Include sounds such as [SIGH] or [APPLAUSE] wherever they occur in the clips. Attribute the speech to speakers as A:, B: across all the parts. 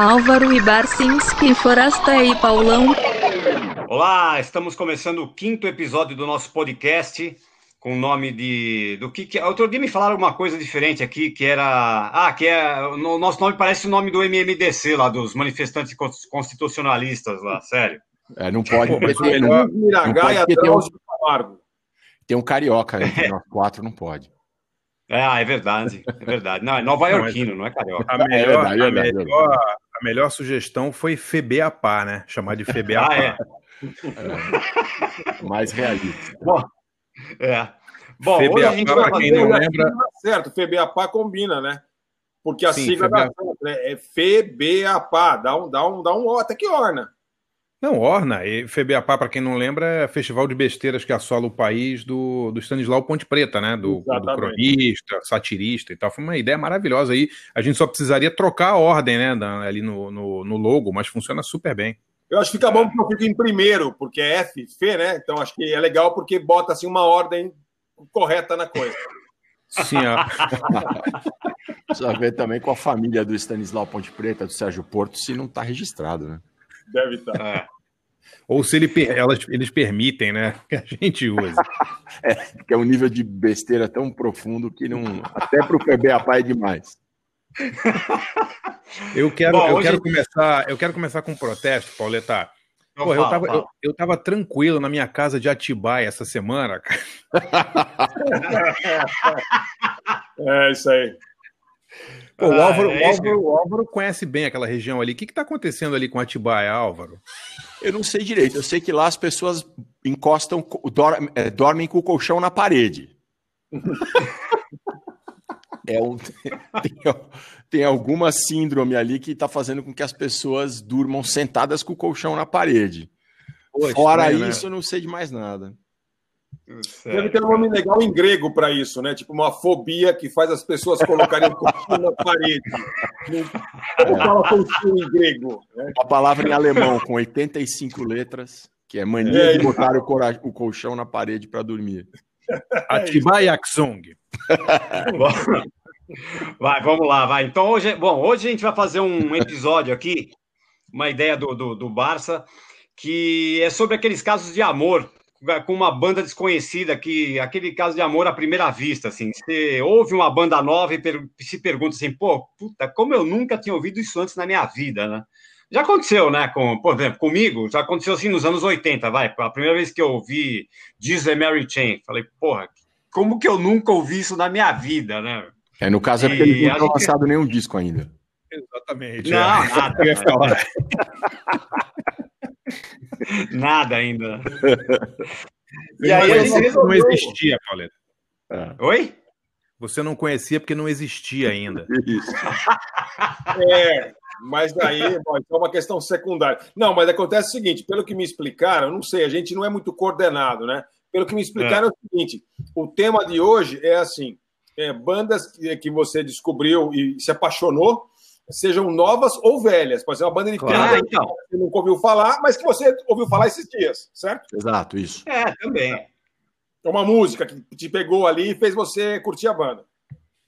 A: Álvaro e Barcinski, Forasta e Paulão.
B: Olá, estamos começando o quinto episódio do nosso podcast com o nome de do que, que outro dia me falaram uma coisa diferente aqui que era ah que é o nosso nome parece o nome do MMDC lá dos manifestantes constitucionalistas lá sério
C: é, não pode
D: Pô, ter, não, não pode ter um,
C: tem um carioca [LAUGHS] entre nós quatro não pode
B: ah, é verdade, é verdade. Não, é nova iorquino, não é carioca.
D: A melhor, é verdade, é verdade, a, melhor, a melhor sugestão foi FEBEAPA, né? Chamar de FEBEAPA. [LAUGHS] ah, é.
C: é. Mais realista.
B: Bom, é.
D: Bom, FEBEAPA, hoje a gente vai quem não lembra...
E: Certo, FEBEAPA combina, né? Porque a Sim, sigla FEBEAPA. da é FEBEAPA, dá um, dá um, dá um, até que orna.
D: Não, Orna, e para quem não lembra, é festival de besteiras que assola o país do, do Stanislau Ponte Preta, né? Do, do, cronista, satirista e tal. Foi uma ideia maravilhosa aí. A gente só precisaria trocar a ordem, né? ali no, no, no, logo, mas funciona super bem.
E: Eu acho que fica bom porque eu fico em primeiro, porque é F, F, né? Então acho que é legal porque bota assim uma ordem correta na coisa.
C: Sim, ó. [LAUGHS] Precisa ver também com a família do Stanislau Ponte Preta, do Sérgio Porto, se não está registrado, né?
E: Deve estar. Tá. É.
D: Ou se ele, elas, eles permitem, né? Que a gente use. [LAUGHS]
C: é, que é um nível de besteira tão profundo que não. Até para o PBAPA é demais. [LAUGHS]
D: eu quero, Bom, eu hoje... quero começar, eu quero começar com um protesto, Pauleta. Pô, eu, tava, eu, eu tava tranquilo na minha casa de Atibaia essa semana, cara. [LAUGHS]
E: é isso aí.
D: Pô, o, ah, Álvaro, é o, Álvaro, o, Álvaro, conhece bem aquela região ali. O que está acontecendo ali com Atibaia, Álvaro?
C: Eu não sei direito. Eu sei que lá as pessoas encostam, dormem, é, dormem com o colchão na parede. é um, [LAUGHS] tem, tem, alguma síndrome ali que está fazendo com que as pessoas durmam sentadas com o colchão na parede. Pô, Fora estranho, né? isso, né? eu não sei de mais nada.
E: Certo. Deve ter um nome legal em grego para isso, né? Tipo uma fobia que faz as pessoas colocarem o colchão na parede. Como fala colchão em grego?
C: Né? Uma palavra em alemão com 85 letras, que é mania é, de botar o, o, colchão na parede para dormir. [LAUGHS]
D: Atibayaksung. [LAUGHS]
B: vai, vamos lá, vai. Então hoje, bom, hoje a gente vai fazer um episódio aqui, uma ideia do, do, do Barça, que é sobre aqueles casos de amor com uma banda desconhecida, que aquele caso de amor à primeira vista, assim, você ouve uma banda nova e per se pergunta assim, pô, puta, como eu nunca tinha ouvido isso antes na minha vida, né? Já aconteceu, né? Com, por exemplo, comigo, já aconteceu assim nos anos 80, vai. A primeira vez que eu ouvi Disney Mary Chain, falei, porra, como que eu nunca ouvi isso na minha vida, né?
C: É, no caso é porque ele não tinha lançado nenhum disco ainda.
D: Exatamente.
B: Não, é. nada. [LAUGHS] Nada ainda.
D: E aí ele não existia, Pauleta.
B: É. Oi?
D: Você não conhecia porque não existia ainda. [LAUGHS]
E: Isso. é, mas daí, bom, é uma questão secundária. Não, mas acontece o seguinte: pelo que me explicaram, eu não sei, a gente não é muito coordenado, né? Pelo que me explicaram é, é o seguinte: o tema de hoje é assim: é, bandas que você descobriu e se apaixonou sejam novas ou velhas. Pode ser uma banda de claro, que então. você nunca ouviu falar, mas que você ouviu falar esses dias, certo?
C: Exato, isso.
B: É, também.
E: É uma música que te pegou ali e fez você curtir a banda.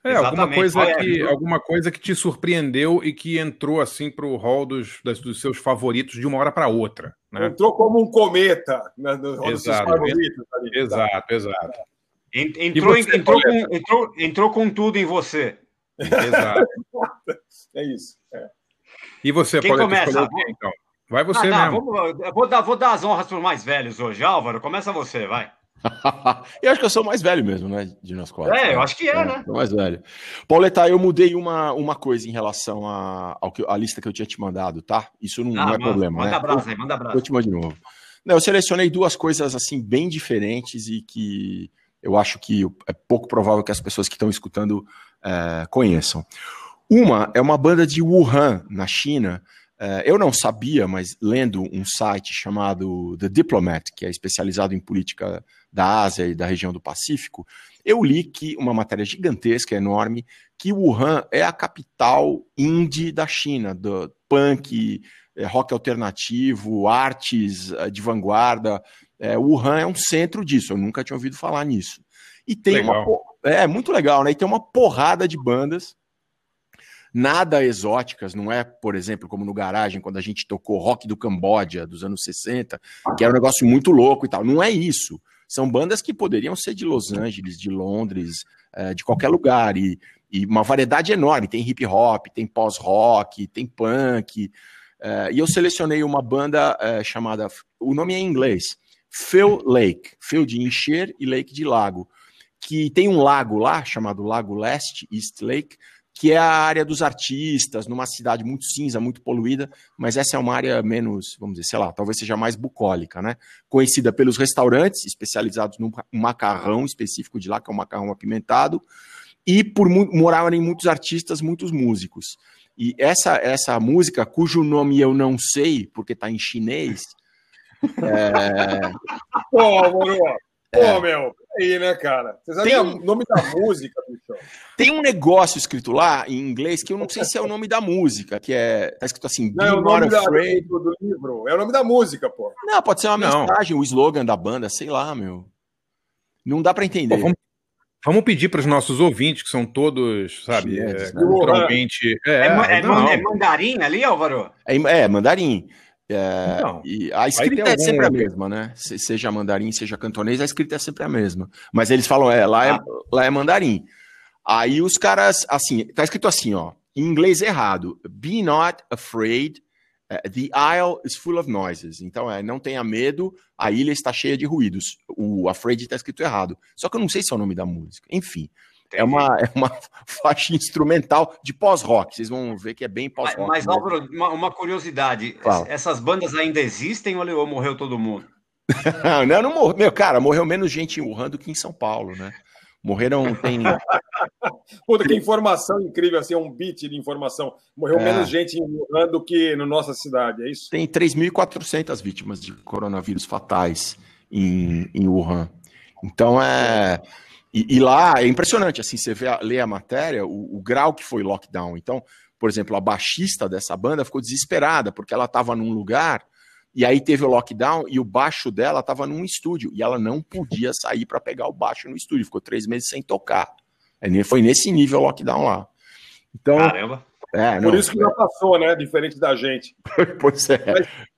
D: É, alguma coisa, é, que, alguma coisa que te surpreendeu e que entrou assim para o hall dos, das, dos seus favoritos de uma hora para outra. Né?
E: Entrou como um cometa né,
D: no hall exato, dos favoritos. Ali. Exato, exato.
B: Entrou, você, entrou, com, entrou, entrou com tudo em você.
D: Exato. [LAUGHS]
E: é isso. É.
D: E você,
B: Quem pode começa? escolher
D: então? Vai você ah, tá, mesmo.
B: Vou, vou, dar, vou dar as honras para os mais velhos hoje. Álvaro, começa você, vai. [LAUGHS]
C: eu acho que eu sou o mais velho mesmo, né? De nós quatro.
B: É, eu acho que é, é né?
C: Sou mais velho. Pauleta, eu mudei uma, uma coisa em relação à a, a lista que eu tinha te mandado, tá? Isso não, ah, não é manda, problema.
B: Manda
C: né?
B: abraço aí, manda abraço.
C: Vou te mandar de novo. Não, eu selecionei duas coisas assim bem diferentes e que eu acho que é pouco provável que as pessoas que estão escutando é, conheçam. Uma é uma banda de Wuhan, na China. É, eu não sabia, mas lendo um site chamado The Diplomat, que é especializado em política da Ásia e da região do Pacífico, eu li que uma matéria gigantesca, enorme, que Wuhan é a capital indie da China, do punk, é, rock alternativo, artes é, de vanguarda. Wuhan é um centro disso, eu nunca tinha ouvido falar nisso. E tem legal. uma. É muito legal, né? E tem uma porrada de bandas nada exóticas, não é, por exemplo, como no Garagem, quando a gente tocou rock do Camboja dos anos 60, que era um negócio muito louco e tal. Não é isso. São bandas que poderiam ser de Los Angeles, de Londres, é, de qualquer lugar. E, e, uma variedade enorme. Tem hip hop, tem pós-rock, tem punk. É, e eu selecionei uma banda é, chamada. O nome é em inglês. Phil Lake. Phil de encher e Lake de lago. Que tem um lago lá, chamado Lago Leste, East Lake, que é a área dos artistas, numa cidade muito cinza, muito poluída, mas essa é uma área menos, vamos dizer, sei lá, talvez seja mais bucólica, né? Conhecida pelos restaurantes especializados no macarrão específico de lá, que é o macarrão apimentado, e por morarem muitos artistas, muitos músicos. E essa essa música, cujo nome eu não sei, porque está em chinês. [LAUGHS]
E: É... Pô, pô, é... meu, aí, né, cara? Você sabe o nome da música, bicho?
C: Tem um negócio escrito lá em inglês que eu não sei se é o nome da música, que é. Tá escrito assim,
E: não, é o nome da, do, do, livro. É o nome da música, pô.
C: Não, pode ser uma não. mensagem, o slogan da banda, sei lá, meu. Não dá para entender. Pô,
D: vamos, vamos, pedir para os nossos ouvintes, que são todos, sabe, Chineses, é, culturalmente.
B: É, é, é, é, mandarim ali, Álvaro?
C: É, é mandarim. É, então, e a escrita é sempre a mesma, né? seja mandarim, seja cantonês, a escrita é sempre a mesma. Mas eles falam, é, lá é, ah. lá é mandarim. Aí os caras, assim, tá escrito assim, ó, em inglês errado. Be not afraid, uh, the isle is full of noises. Então, é, não tenha medo, a ilha está cheia de ruídos. O afraid tá escrito errado. Só que eu não sei se é o nome da música. Enfim, é uma, é uma [LAUGHS] faixa instrumental de pós-rock. Vocês vão ver que é bem pós-rock.
B: Mas, mas Álvaro, uma, uma, curiosidade: Fala. essas bandas ainda existem ou morreu todo mundo? [LAUGHS]
C: não, não morreu. Meu, cara, morreu menos gente em Wuhan do que em São Paulo, né? Morreram, tem. [LAUGHS]
E: Puta, que informação incrível, assim, é um beat de informação. Morreu é. menos gente em Wuhan do que na nossa cidade, é isso?
C: Tem 3.400 vítimas de coronavírus fatais em, em Wuhan. Então é. E, e, lá é impressionante, assim, você vê, lê a matéria, o, o, grau que foi lockdown. Então, por exemplo, a baixista dessa banda ficou desesperada, porque ela estava num lugar, e aí teve o lockdown, e o baixo dela estava num estúdio, e ela não podia sair para pegar o baixo no estúdio, ficou três meses sem tocar. Foi nesse nível o lockdown lá. Então,
B: Caramba!
E: É, não, Por isso que já passou, né? Diferente da gente. [LAUGHS]
C: pois é.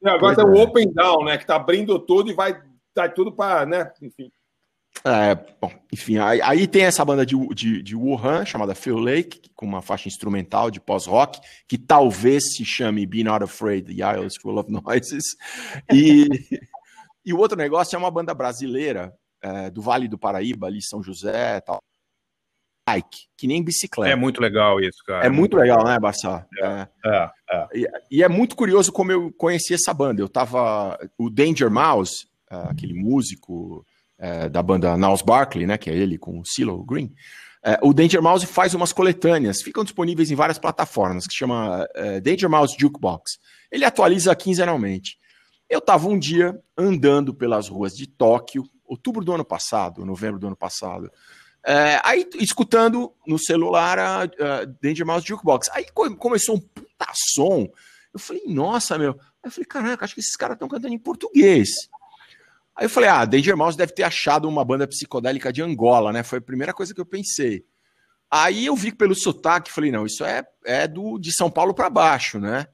C: Mas,
E: agora pois tem é. o Open Down, né? Que tá abrindo tudo e vai dar tudo para, né? Enfim.
C: É, bom, enfim, aí, aí, tem essa banda de, de, de, Wuhan, chamada Phil Lake, com uma faixa instrumental de pós-rock, que talvez se chame Be Not Afraid, The Isle is Full of Noises. E, e o outro negócio é uma banda brasileira, é, do Vale do Paraíba, ali São José tal. Bike, que nem bicicleta.
D: É muito legal isso, cara.
C: É, é muito legal, né, Barça?
D: É, é, é.
C: E, e, é muito curioso como eu conheci essa banda. Eu tava. O Danger Mouse, é, aquele músico é, da banda Niles Barkley, né, que é ele com o CeeLo Green, é, o Danger Mouse faz umas coletâneas, ficam disponíveis em várias plataformas, que chama é, Danger Mouse Jukebox. Ele atualiza quinzenalmente. Eu estava um dia andando pelas ruas de Tóquio, outubro do ano passado, novembro do ano passado, é, aí escutando no celular a, a Danger Mouse Jukebox. Aí começou um puta som. Eu falei, nossa, meu. Aí eu falei, caraca, acho que esses caras estão cantando em português. Aí eu falei, ah, Danger Mouse deve ter achado uma banda psicodélica de Angola, né? Foi a primeira coisa que eu pensei. Aí eu vi pelo sotaque, falei, não, isso é, é do de São Paulo para baixo, né?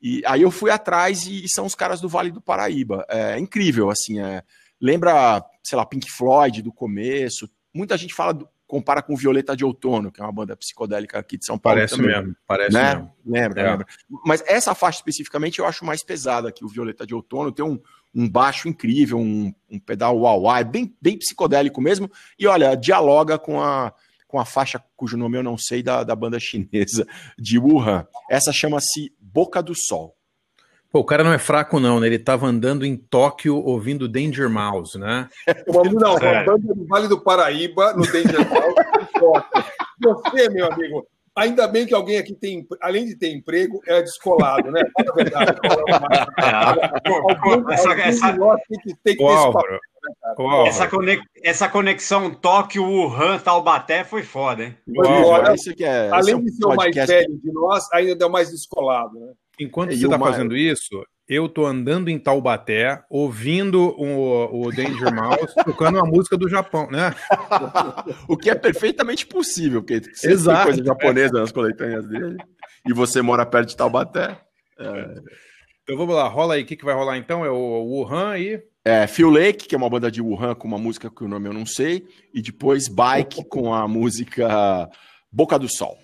C: E aí eu fui atrás e, e, são os caras do Vale do Paraíba. É incrível, assim, é, lembra, sei lá, Pink Floyd do começo. Muita gente fala, do, compara com Violeta de Outono, que é uma banda psicodélica aqui de São Paulo.
D: Parece
C: também,
D: mesmo, parece
C: né?
D: mesmo.
C: Lembra, é. lembra. Mas essa faixa especificamente eu acho mais pesada que o Violeta de Outono. Tem um, um baixo incrível, um, um pedal wah é bem, bem psicodélico mesmo. E olha, dialoga com a, com a faixa cujo nome eu não sei da, da banda chinesa de Wuhan. Essa chama-se Boca do Sol.
D: Pô, o cara não é fraco, não, né? Ele estava andando em Tóquio ouvindo Danger Mouse, né? [LAUGHS]
E: Não, é. banda no Vale do Paraíba, no Danger Mouse, [LAUGHS] Você, meu amigo, Ainda bem que alguém aqui tem, além de ter emprego, é descolado, né? Fala a verdade.
B: essa, essa conexão Tóquio-Wuhan, Taubaté foi foda, hein?
E: Foi foda. Isso que é, além de ser o mais velho de nós, ainda é o mais descolado, né?
D: Enquanto você está fazendo isso, eu tô andando em Taubaté, ouvindo o, o Danger Mouse, tocando uma música do Japão, né? [LAUGHS]
C: o que é perfeitamente possível, porque Exato, tem coisa japonesa nas coletâneas dele, e você mora perto de Taubaté.
D: É... Então vamos lá, rola aí, o que, que vai rolar então? É o Wuhan e...
C: É, Phil Lake, que é uma banda de Wuhan com uma música que o nome eu não sei, e depois Bike [LAUGHS] com a música Boca do Sol.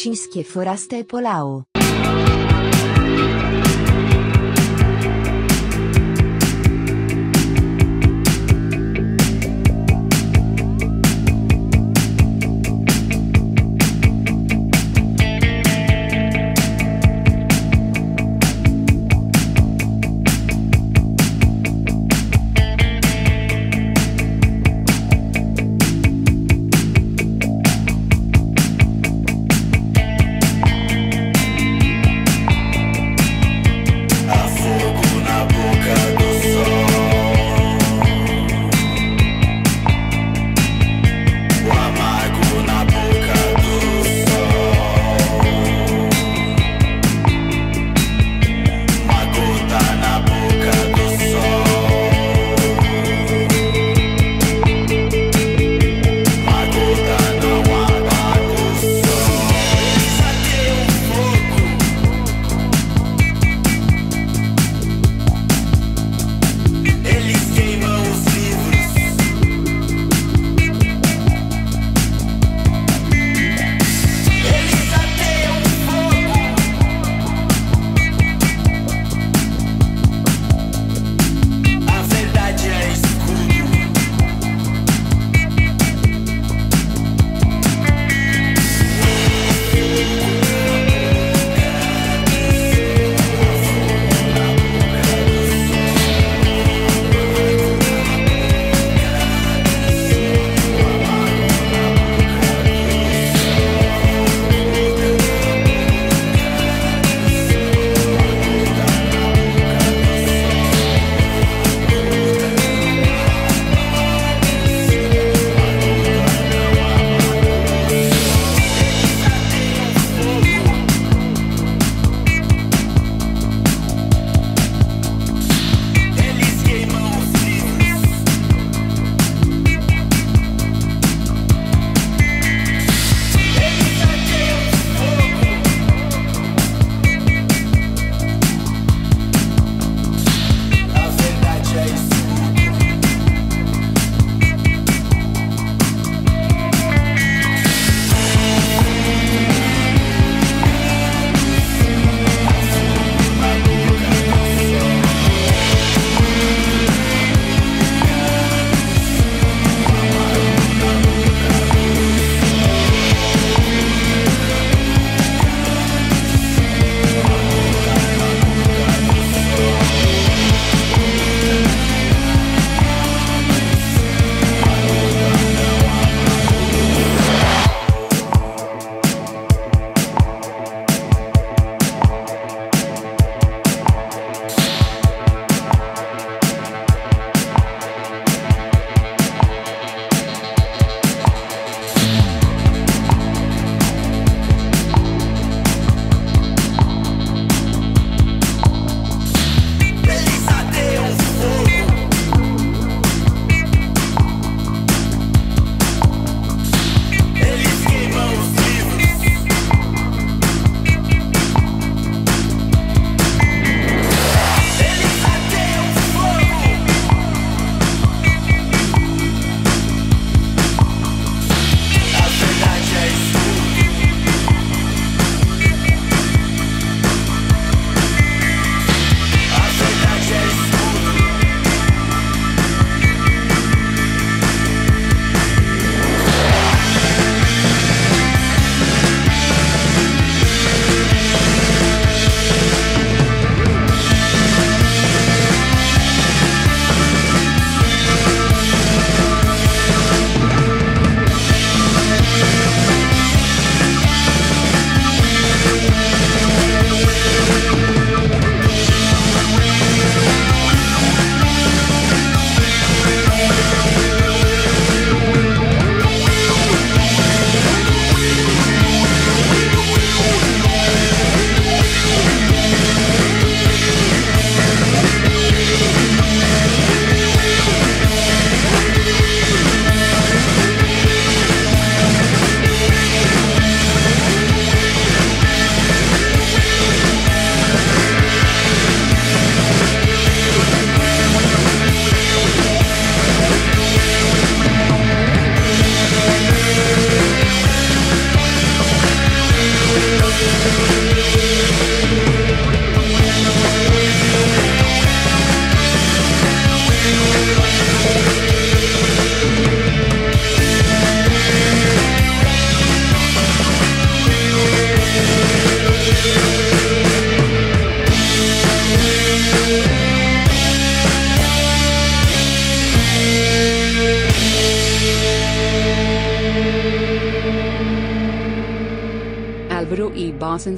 F: Cischie Foraste
G: e Polao.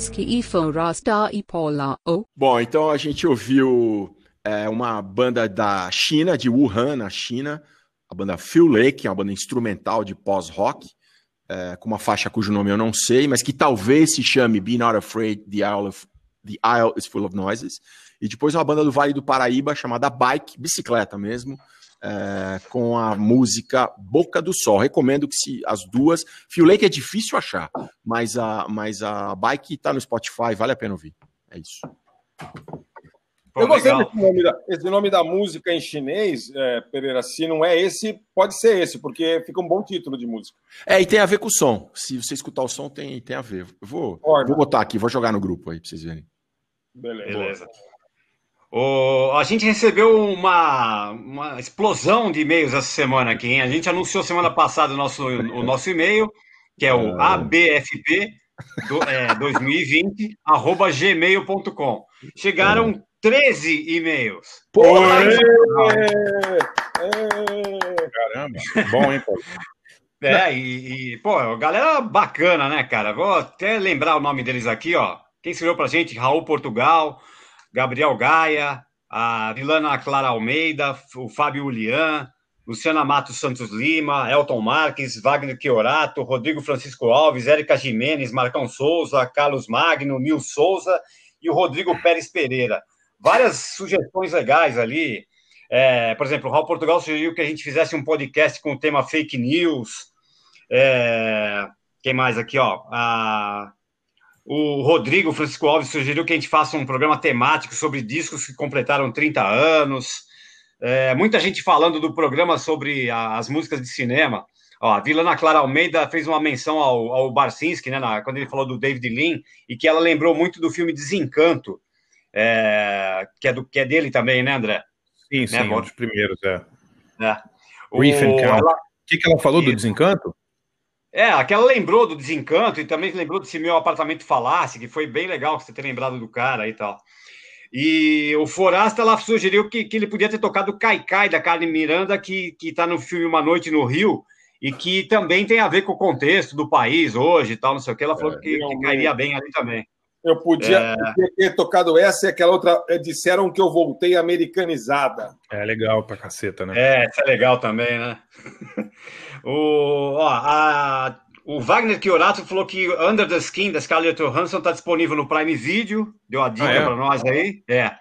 G: Barsinski e Paula O.
C: Bom, então a gente ouviu é, uma banda da China, de Wuhan, na China, a banda Phil Lake, é uma banda instrumental de pós-rock, é, com uma faixa cujo nome eu não sei, mas que talvez se chame Be Not Afraid, The Isle, of, The Isle is Full of Noises. E depois uma banda do Vale do Paraíba chamada Bike, bicicleta mesmo, é, com a música Boca do Sol. Recomendo que se as duas. Phil Lake é difícil achar, mas a, mas a Bike está no Spotify, vale a pena ouvir. É isso.
E: Pô, eu gostei desse nome, da, esse nome da música em chinês, é, Pereira. Se não é esse, pode ser esse, porque fica um bom título de música.
C: É, e tem a ver com o som. Se você escutar o som, tem, tem a ver. Vou, vou botar aqui, vou jogar no grupo aí pra vocês verem.
B: Beleza. Beleza. O, a gente recebeu uma, uma explosão de e-mails essa semana aqui, hein? A gente anunciou semana passada o nosso, o nosso e-mail, que é o ah. abfp do, é, 2020, arroba gmail.com. Chegaram 13 e-mails.
D: Pô, Caramba, bom, hein, pô? [LAUGHS]
B: É, e, e, pô, galera bacana, né, cara? Vou até lembrar o nome deles aqui, ó. Quem escreveu pra gente? Raul Portugal, Gabriel Gaia, a Vilana Clara Almeida, o Fábio Ulian, Luciana Matos Santos Lima, Elton Marques, Wagner Chiorato, Rodrigo Francisco Alves, Érica Jimenez, Marcão Souza, Carlos Magno, Nil Souza e o Rodrigo Pérez Pereira várias sugestões legais ali. É, por exemplo, o Raul Portugal sugeriu que a gente fizesse um podcast com o tema fake news. É, quem mais aqui, ó? A, o Rodrigo Francisco Alves sugeriu que a gente faça um programa temático sobre discos que completaram 30 anos. É, muita gente falando do programa sobre a, as músicas de cinema. Ó, a Vilana Clara Almeida fez uma menção ao, ao Barcinski, né, na, quando ele falou do David Lean, e que ela lembrou muito do filme Desencanto, é, que, é do, que é dele também, né, André?
D: Sim, né, sim, um dos primeiros, é.
B: é.
D: O ela... que, que ela falou do desencanto?
B: É, aquela lembrou do desencanto e também lembrou desse meu apartamento falasse, que foi bem legal você ter lembrado do cara e tal. E o Forasta ela sugeriu que, que ele podia ter tocado Caicai da Carne Miranda, que, que tá no filme Uma Noite no Rio, e que também tem a ver com o contexto do país hoje e tal, não sei o que. Ela falou é, que, que cairia bem ali também.
E: Eu podia, é... podia, ter tocado essa e aquela outra. Eh, disseram que eu voltei americanizada.
D: É legal pra caceta, né?
B: É, isso é legal também, né? [LAUGHS] o, ó, a, o Wagner Chiorato falou que Under the Skin da Scarlett Johansson está disponível no Prime Video. Deu a dica ah, é? para nós aí. É.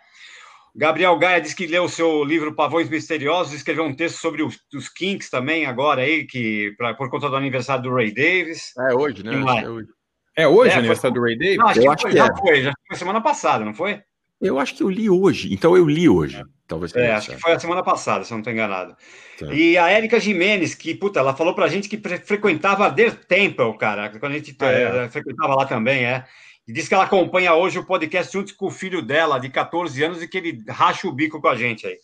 B: Gabriel Gaia disse que leu o seu livro Pavões Misteriosos, escreveu um texto sobre os, os Kinks também agora aí, que pra, por conta do aniversário do Ray Davis.
C: É hoje, né? É hoje.
D: É hoje é, o aniversário foi... do Ray Davis? Não,
B: acho eu que acho foi, que já é. foi, já foi semana passada, não foi?
C: Eu acho que eu li hoje, então eu li hoje. É. Talvez
B: é, acho que foi a semana passada, se eu não estou enganado. Tá. E a Érica Jimenez, que, puta, ela falou pra gente que frequentava The Temple, cara, quando a gente ah, é. frequentava lá também, é. E disse que ela acompanha hoje o podcast junto com o filho dela, de 14 anos, e que ele racha o bico com a gente aí.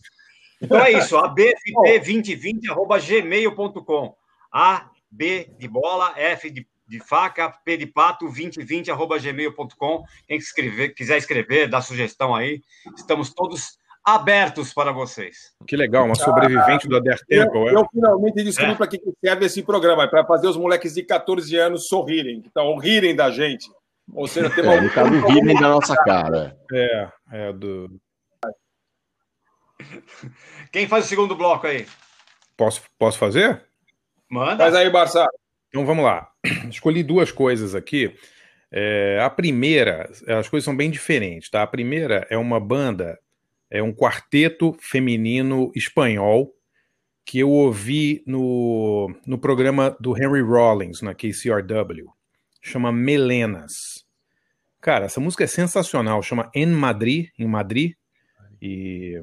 B: Então é isso, abft2020.gmail.com. [LAUGHS] A, B de bola, F de de faca, p de pato, 2020, arroba gmail.com. Quem escrever, quiser escrever, dar sugestão aí, estamos todos abertos para vocês.
D: Que legal, uma sobrevivente ah, do Temple.
E: Eu, é? eu finalmente descobri é. para que serve esse programa, é para fazer os moleques de 14 anos sorrirem, então rirem da gente. Ou seja,
C: tem uma... É, tá rirem da nossa cara.
D: É, é do...
B: Quem faz o segundo bloco aí?
D: Posso, posso fazer?
B: Manda.
E: Faz aí, Barça.
D: Então vamos lá. [CLEARS THROAT] Escolhi duas coisas aqui. É, a primeira, as coisas são bem diferentes, tá? A primeira é uma banda, é um quarteto feminino espanhol que eu ouvi no, no programa do Henry Rollins, na KCRW. Chama Melenas. Cara, essa música é sensacional. Chama En Madrid, em Madrid. E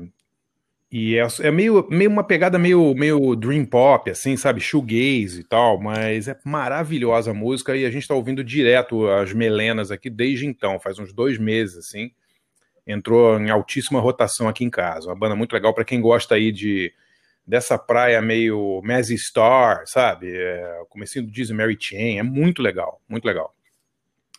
D: e é, é, meio, meio uma pegada meio, meio dream pop, assim, sabe? Shoegaze e tal, mas é maravilhosa a música e a gente tá ouvindo direto as melenas aqui desde então, faz uns dois meses, assim. Entrou em altíssima rotação aqui em casa. Uma banda muito legal para quem gosta aí de dessa praia meio Mazzy Star, sabe? É, comecinho do Disney Mary Chain, é muito legal, muito legal.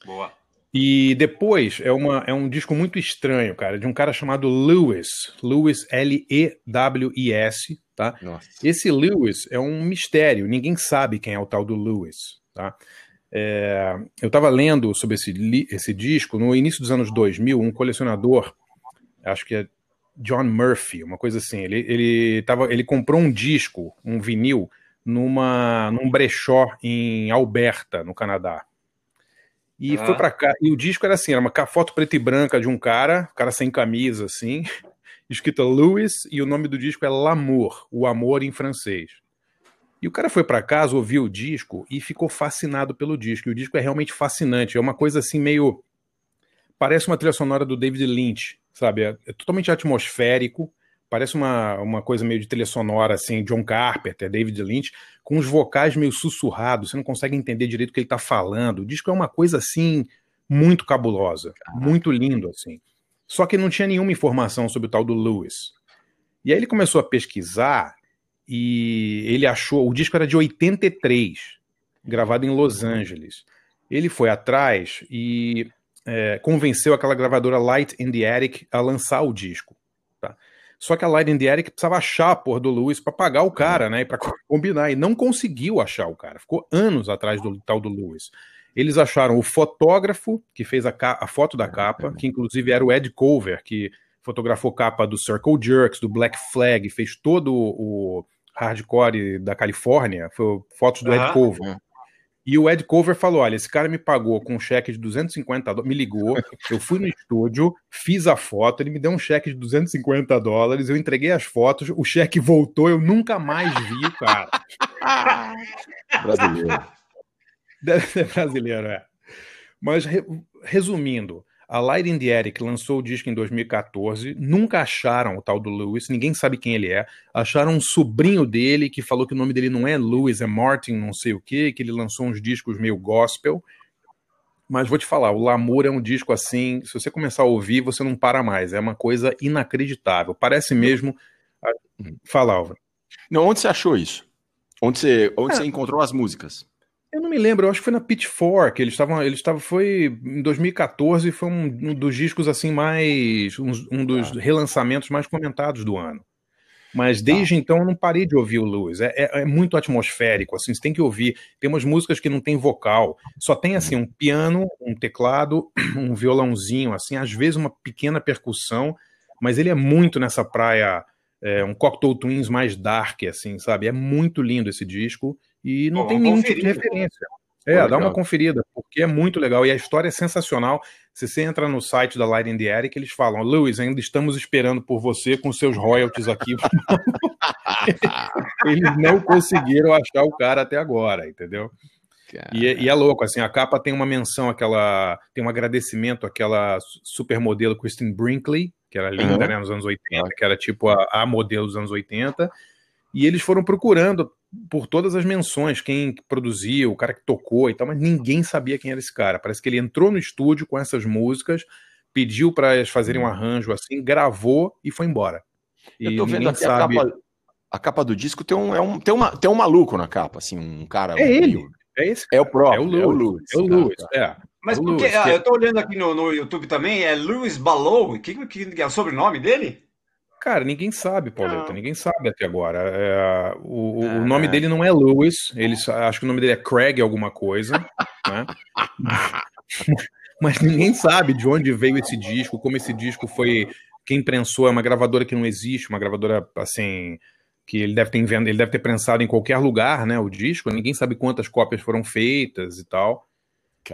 B: Boa.
D: E depois é, uma, é um disco muito estranho, cara, de um cara chamado Lewis. Lewis, L-E-W-I-S, tá? Nossa. Esse Lewis é um mistério, ninguém sabe quem é o tal do Lewis, tá? É, eu estava lendo sobre esse, esse disco no início dos anos 2000, um colecionador, acho que é John Murphy, uma coisa assim. Ele, ele, tava, ele comprou um disco, um vinil, numa, num brechó em Alberta, no Canadá. E ah. foi para cá. E o disco era assim: era uma foto preta e branca de um cara, cara sem camisa, assim, [LAUGHS] escrita Louis, e o nome do disco é L'amour, o amor em francês. E o cara foi para casa, ouviu o disco e ficou fascinado pelo disco. E o disco é realmente fascinante. É uma coisa assim meio. Parece uma trilha sonora do David Lynch, sabe? É, é totalmente atmosférico. Parece uma, uma coisa meio de trilha sonora, assim, John Carpenter, David Lynch, com os vocais meio sussurrados. Você não consegue entender direito o que ele está falando. O disco é uma coisa, assim, muito cabulosa. Muito lindo, assim. Só que não tinha nenhuma informação sobre o tal do Lewis. E aí ele começou a pesquisar e ele achou. O disco era de 83, gravado em Los Angeles. Ele foi atrás e é, convenceu aquela gravadora Light in the Attic a lançar o disco. Só que a Light in the Attic precisava achar a porra do Lewis para pagar o cara, né? Para combinar. E não conseguiu achar o cara. Ficou anos atrás do tal do Lewis. Eles acharam o fotógrafo que fez a, a foto da capa, que inclusive era o Ed Cover, que fotografou capa do Circle Jerks, do Black Flag, fez todo o hardcore da Califórnia, foi fotos do uhum. Ed Cover. E o Ed Cover falou: olha, esse cara me pagou com um cheque de 250 dólares, me ligou, eu fui no estúdio, fiz a foto, ele me deu um cheque de 250 dólares, eu entreguei as fotos, o cheque voltou, eu nunca mais vi o cara. [LAUGHS]
C: Brasileiro.
D: Deve [LAUGHS] ser brasileiro, é. Mas, re, resumindo, a Light in the Attic lançou o disco em 2014, nunca acharam o tal do Lewis, ninguém sabe quem ele é. Acharam um sobrinho dele que falou que o nome dele não é Lewis, é Martin, não sei o que, que ele lançou uns discos meio gospel. Mas vou te falar, o Lamour é um disco assim, se você começar a ouvir, você não para mais. É uma coisa inacreditável. Parece mesmo. Fala, Alva.
C: Não, onde você achou isso? Onde você, onde é. você encontrou as músicas?
D: Eu não me lembro, eu acho que foi na Pitchfork. Eles estavam. Eles estavam. Foi em 2014, foi um, um dos discos assim mais. Um, um dos ah. relançamentos mais comentados do ano. Mas desde ah. então eu não parei de ouvir o Lewis. É, é, é, muito atmosférico, assim, você tem que ouvir. Tem umas músicas que não tem vocal, só tem assim um piano, um teclado, [CLEARS THROAT] um violãozinho, assim, às vezes uma pequena percussão, mas ele é muito nessa praia, é, um Cocktail Twins mais dark, assim, sabe? É muito lindo esse disco e não tem nenhum tipo de referência. É, dá uma conferida, porque é muito legal e a história é sensacional. Se você entra no site da Light in the Attic, eles falam: Luiz, ainda estamos esperando por você com seus royalties aqui. [LAUGHS] eles não conseguiram achar o cara até agora, entendeu? E é, e é, louco, assim, a capa tem uma menção, aquela. Tem um agradecimento àquela supermodelo Christine Brinkley, que era linda, uhum. né, nos anos 80, que era tipo a, a modelo dos anos 80. E eles foram procurando por todas as menções, quem produziu, o cara que tocou e tal, mas ninguém sabia quem era esse cara. Parece que ele entrou no estúdio com essas músicas, pediu para eles fazerem um arranjo assim, gravou e foi embora.
C: E Eu tô vendo aqui sabe... a, capa, a capa do disco tem um, é um, tem, uma, tem um maluco na capa, assim, um cara.
D: É ele. É esse
C: É o próprio.
D: É o Lewis. É o Lewis. É, o
B: é. Mas é porque, Lewis, ah, eu tô olhando aqui no, no YouTube também, é Lewis Balou. O que, que, que é o sobrenome dele?
D: Cara, ninguém sabe, Pauleta, ninguém sabe até agora. É, o, o, nome dele não é Lewis, eles, acho que o nome dele é Craig alguma coisa, né? [LAUGHS] Mas ninguém sabe de onde veio esse disco, como esse disco foi. Quem prensou é uma gravadora que não existe, uma gravadora assim que ele deve ter ele deve ter prensado em qualquer lugar, né? O disco. Ninguém sabe quantas cópias foram feitas e tal.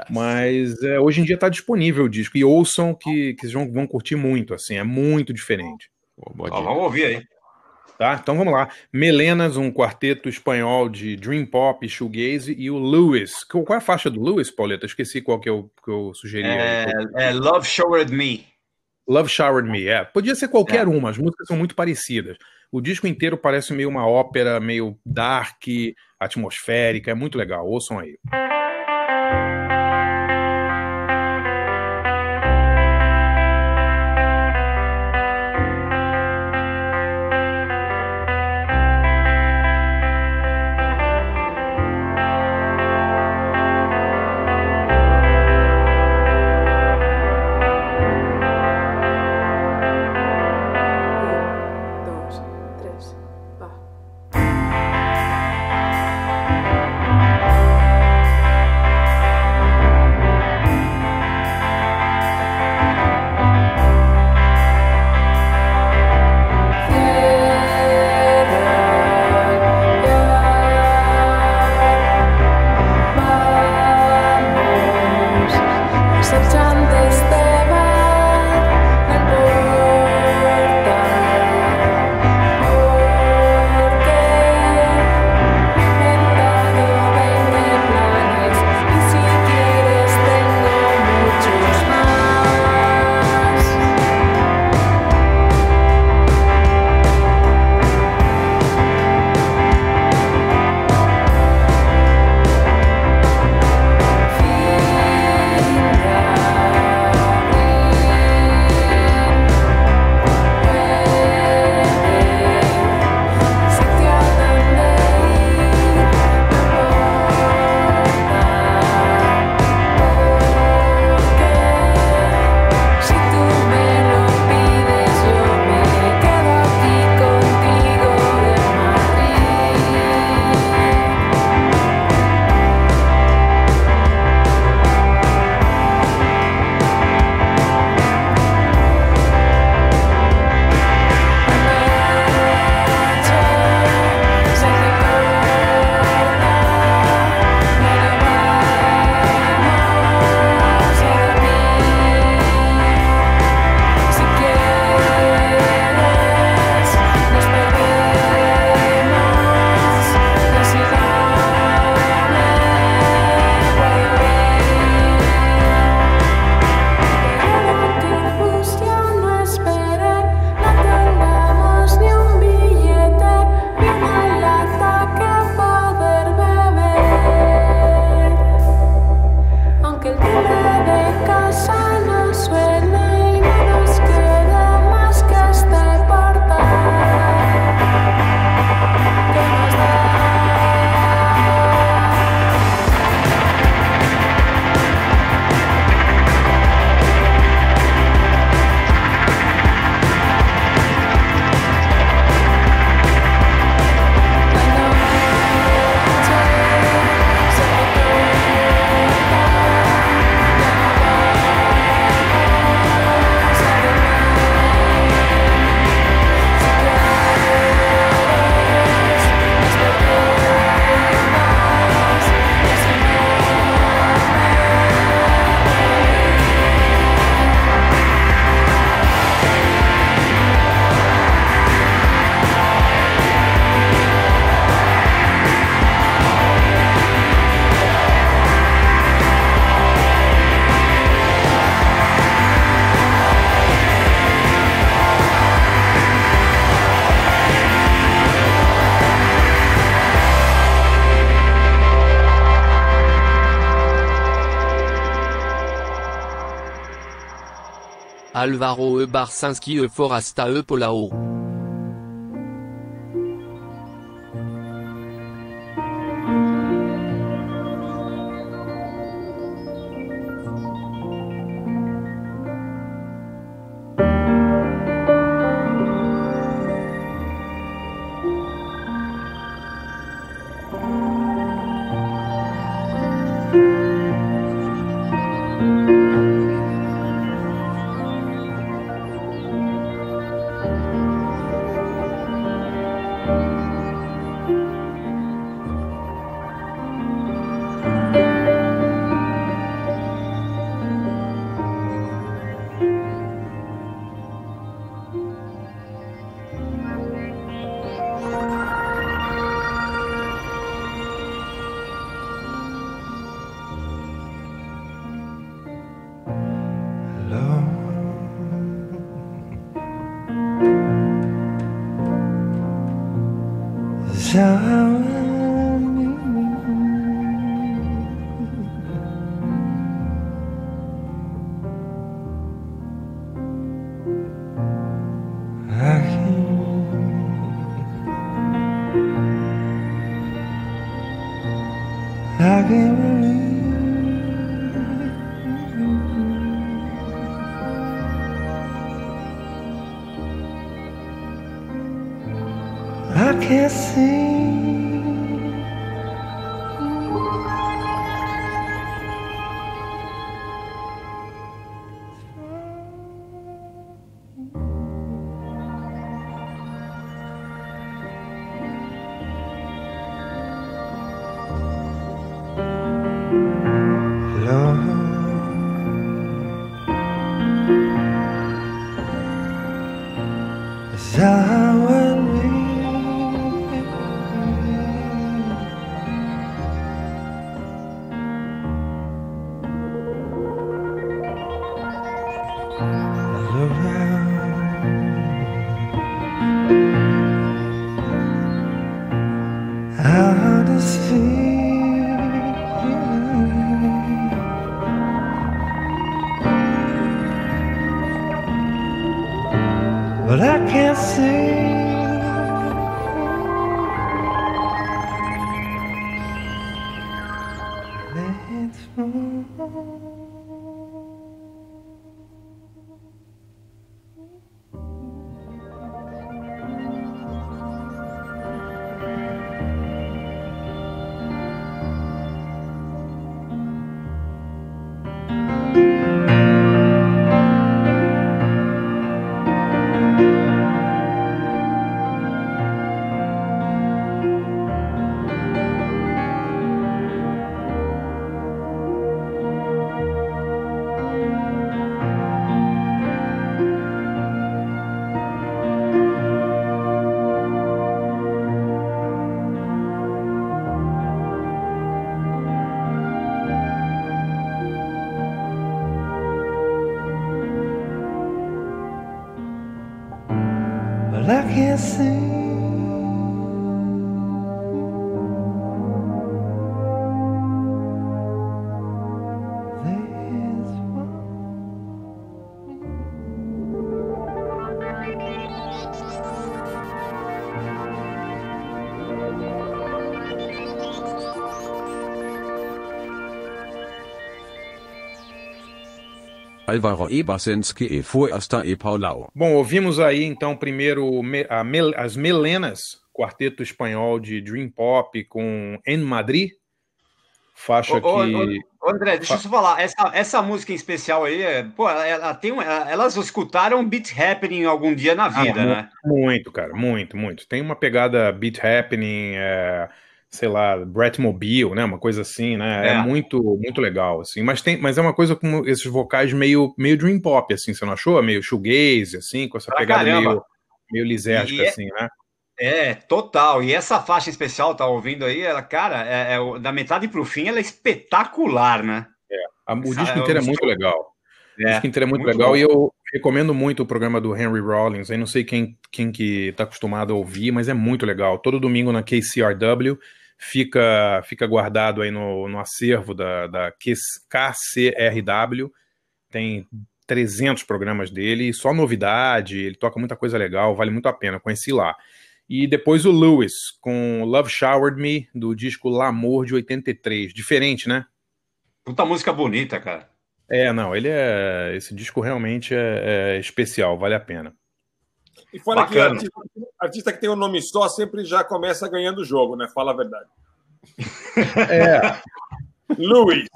D: Mas é, hoje em dia está disponível o disco e ouçam que, que vão, vão curtir muito, assim, é muito diferente.
B: Ó, vamos ouvir aí.
D: Tá, então vamos lá. Melenas, um quarteto espanhol de Dream Pop Shoegaze, e o Lewis. Qual é a faixa do Lewis, Pauleta? Esqueci qual que eu, que eu sugeri.
B: É, é Love Showered Me.
D: Love Showered Me, é. Podia ser qualquer é. uma, as músicas são muito parecidas. O disco inteiro parece meio uma ópera, meio dark, atmosférica, é muito legal. Ouçam aí.
H: Alvaro e Barsinski e Forasta e Polao.
I: But
J: Alvaro Ebersenski e Forasta e Paulau.
D: Bom, ouvimos aí então primeiro Mel- as Melenas, quarteto espanhol de Dream Pop com En Madrid, faixa
B: Ô,
D: que
B: ô, André, deixa eu só falar. Essa, essa música em especial aí, é, pô, ela, tem um, ela- elas escutaram Beat Happening algum dia na vida,
D: Ah,
B: né?
D: Muito, cara, muito, muito. Tem uma pegada beat happening, é, sei lá, Brett Mobile, né? Uma coisa assim, né? É,
B: É.
D: muito, muito legal, assim. Mas tem, mas é uma coisa com esses vocais meio, meio dream pop, assim. Você não achou? Meio shoegaze, assim, com essa
B: Pra
D: pegada
B: caramba.
D: meio, meio lisérgica,
B: é-
D: assim, né?
B: É, total. E essa faixa especial, tá ouvindo aí, ela, cara, é, é da metade pro fim, ela é espetacular, né?
D: A- o
B: Essa-
D: disco inteiro é muito legal. O
B: É,
D: disco inteiro é muito,
B: muito
D: legal
B: bom.
D: e eu recomendo muito o programa do Henry Rollins. Eu não sei quem, quem que tá acostumado a ouvir, mas é muito legal. Todo domingo na KCRW fica fica guardado aí no, no acervo da, da KCRW. Tem 300 programas dele, só novidade, ele toca muita coisa legal, vale muito a pena, conheci lá. E depois o Lewis, com Love Showered Me, do disco L'Amour de 83. Diferente, né?
B: Puta música bonita, cara.
D: É, não, ele é. Esse disco realmente é, é especial, vale a pena.
E: E fora que
B: Bacana.
E: artista, artista que tem um nome só sempre já começa ganhando o jogo, né? Fala a verdade. [LAUGHS]
D: É,
E: Louis.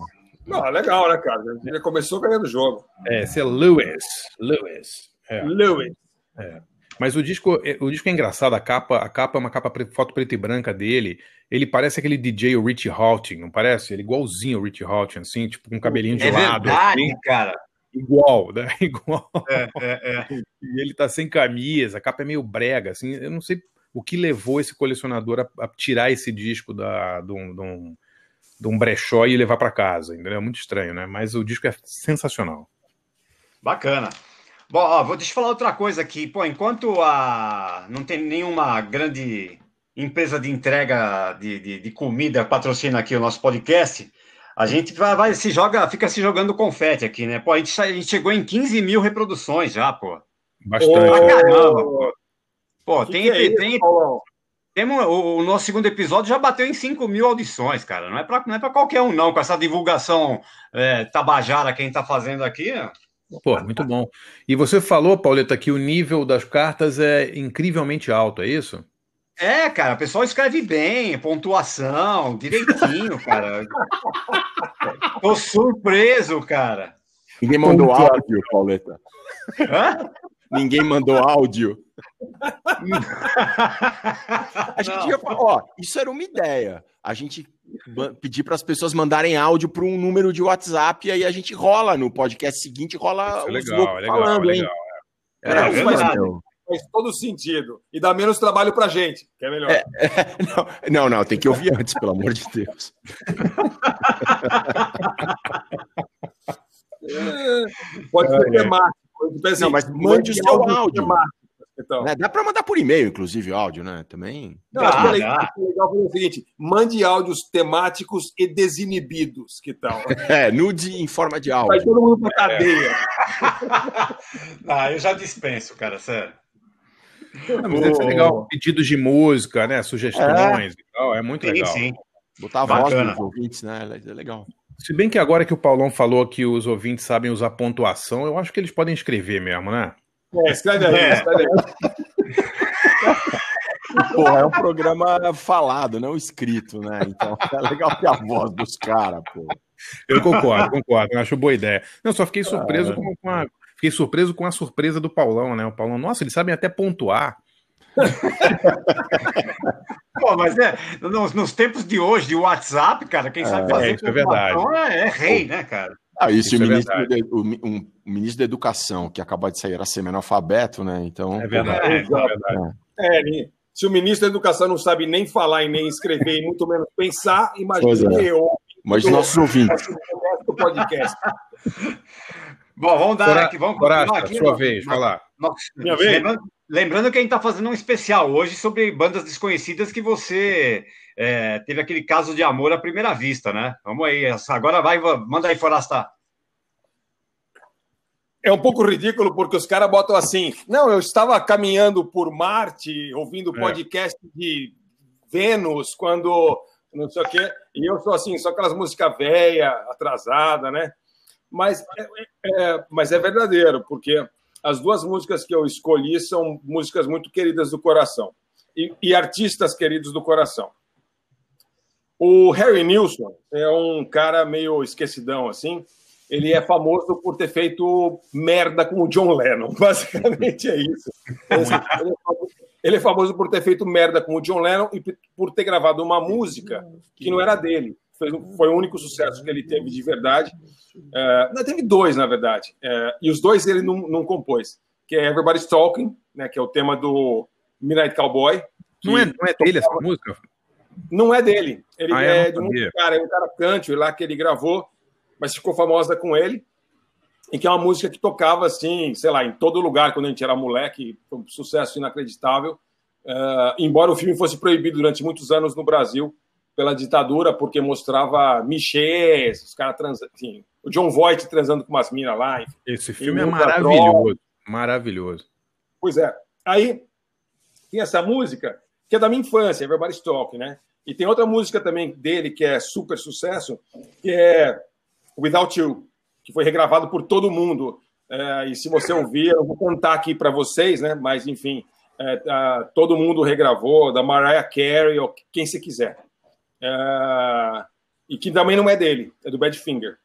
E: Não, legal, né, cara? Ele já começou ganhando o jogo.
D: é esse é Lewis. Lewis. É.
E: Louis.
D: Mas o disco, é- o disco é engraçado, a capa, a capa é uma capa foto preta e branca dele. Ele parece aquele DJ, o Richie Houghton, não parece? Ele é igualzinho o Richie Houghton, assim, tipo com cabelinho de
B: É
D: lado.
B: verdade,
D: assim.
B: cara.
D: Igual, né? [LAUGHS] Igual.
B: É, é, é.
D: E ele tá sem camisa, a capa é meio brega, assim. Eu não sei o que levou esse colecionador a, a tirar esse disco da, de, um, de um- de um brechó e levar para casa, entendeu? É muito estranho, né? Mas o disco é sensacional.
B: Bacana. Bom, ó, vou deixa eu falar outra coisa aqui. Pô, enquanto a não tem nenhuma grande empresa de entrega de, de, de comida patrocina aqui o nosso podcast, a gente vai, vai se joga, fica se jogando confete aqui, né? Pô, a gente, a gente chegou em 15 mil reproduções já, pô.
D: Bastante.
B: Pra caramba, pô. Pô,
E: Que
B: tem,
E: que é isso,
B: tem,
E: Paulão?
B: temos, o, o nosso segundo episódio já bateu em 5 mil audições, cara. Não é pra, não é pra qualquer um, não. Com essa divulgação é, tabajara que a gente tá fazendo aqui?
D: Pô, muito bom. E você falou, Pauleta, que o nível das cartas é incrivelmente alto, é isso?
B: É, cara, o pessoal escreve bem, pontuação, direitinho, cara. [LAUGHS] Tô surpreso, cara.
C: Ninguém mandou áudio, Pauleta.
B: Hã?
C: Ninguém mandou áudio. [LAUGHS] A gente ia falar, ó, isso era uma ideia. A gente pedir para as pessoas mandarem áudio para um número de WhatsApp e aí a gente rola no podcast seguinte, rola
D: Isso é legal, é legal,
C: falando,
D: é
C: hein?
D: legal.
C: É,
B: É
C: isso
B: verdade.
C: Faz-
E: todo sentido. E dá menos trabalho pra gente, que é melhor. [LAUGHS]
C: Não, não, tem que ouvir antes, pelo amor de Deus. [LAUGHS]
E: Pode ser
D: É, é.
E: temático.
C: Não, mas
E: assim,
C: mande o seu áudio.
E: temático, Então.
C: Né, Dá para mandar por e-mail, inclusive, áudio, né? Também.
E: Não,
B: Dá,
E: acho que é legal,
B: dá.
E: é legal o seguinte: mande áudios temáticos e desinibidos, que tal? [LAUGHS]
C: É, nude em forma de
E: Vai
C: áudio.
E: todo mundo pra cadeia.
B: Ah, eu já dispenso, cara, sério.
D: Não, mas deve ser legal. Pedidos de música, né? Sugestões e tal. É muito
B: Sim,
D: legal.
B: sim.
C: Botar a voz dos ouvintes, né? É legal.
D: Se bem que agora que o Paulão falou que os ouvintes sabem usar pontuação, eu acho que eles podem escrever mesmo, né?
E: É, escreve aí,
B: É.
E: escreve aí. [LAUGHS]
C: Porra, é um programa falado, não escrito, né? Então [LAUGHS] é legal ter a voz dos caras, pô.
D: Eu concordo, concordo. Eu acho boa ideia. Não, só fiquei surpreso com, com a. Fiquei surpreso com a surpresa do Paulão, né? O Paulão, nossa, eles sabem até pontuar. [LAUGHS]
B: Pô, mas é, nos, nos tempos de hoje, de WhatsApp, cara, quem sabe
C: É,
B: fazer
D: isso é verdade.
B: é, é rei, né, cara?
C: Ah, e se
D: Isso
C: o,
D: é
C: ministro de- o, um- o ministro da Educação, que acabou de sair, era semi-analfabeto, né? Então.
D: É verdade.
B: É,
D: é verdade.
E: É, se o ministro da Educação não sabe nem falar e nem escrever, e muito menos pensar,
C: é.
E: eu.
C: Mas os nossos ouvintes.
E: podcast. [LAUGHS]
B: Bom, vamos dar
D: Cora-
B: aqui, vamos
D: Corasta,
B: continuar aqui.
D: sua
B: ó.
D: vez, vai lá.
E: Minha vez?
B: Lembrando, lembrando que a gente está fazendo um especial hoje sobre bandas desconhecidas que você é, teve aquele caso de amor à primeira vista, né? Vamos aí, agora vai, manda aí, Forasta.
E: É um pouco ridículo porque os caras botam assim: não, eu estava caminhando por Marte, ouvindo
D: É.
E: podcast de Vênus, quando não sei o quê, e eu sou assim, só aquelas músicas velha, atrasada, né? Mas é, é- mas é verdadeiro, porque as duas músicas que eu escolhi são músicas muito queridas do coração e, e artistas queridos do coração. O Harry Nilsson é um cara meio esquecidão assim. Ele é famoso por ter feito merda com o John Lennon. [LAUGHS] Basicamente é isso. Ele é famoso- ele é famoso por ter feito merda com o John Lennon e por ter gravado uma música que não era dele. Foi, o único sucesso que ele teve de verdade. É, não, teve dois, na verdade. É, e os dois ele não, não compôs. Que é Everybody's Talking, né, que é o tema do Midnight Cowboy.
D: Não é, não é dele essa música?
E: não é dele. Ele
D: Ah,
E: é
D: não
E: de um cara, é um cara country lá que ele gravou, mas ficou famosa com ele. E que é uma música que tocava assim, sei lá, em todo lugar quando a gente era moleque, foi um sucesso inacreditável. Eh, embora o filme fosse proibido durante muitos anos no Brasil, pela ditadura, porque mostrava michês, os caras transando, enfim, o John Voight transando com umas minas lá. Enfim,
D: Esse filme é maravilhoso.
E: droga.
D: Maravilhoso.
E: Pois é. Aí tem essa música que é da minha infância, Everybody's Talking, né? E tem outra música também dele que é super sucesso, que é Without You, que foi regravado por todo mundo. É, e se você ouvir, eu vou contar aqui para vocês, né? Mas enfim, é, tá- todo mundo regravou, da Mariah Carey ou quem se quiser. É, e que também não é dele, é do Badfinger.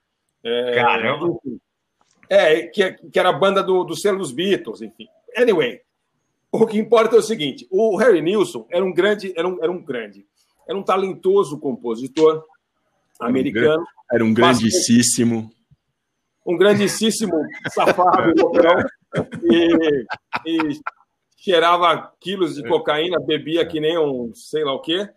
E: É,
B: Caramba.
E: É, que, que era a banda do, do selo dos Beatles, enfim. Anyway, o que importa é o seguinte: o Harry Nilsson era um grande, era um, era um grande, era um talentoso compositor americano,
C: Era um grandíssimo.
E: um grandíssimo safado [LAUGHS] loucão, e, e cheirava quilos de cocaína, bebia que nem um sei lá o quê.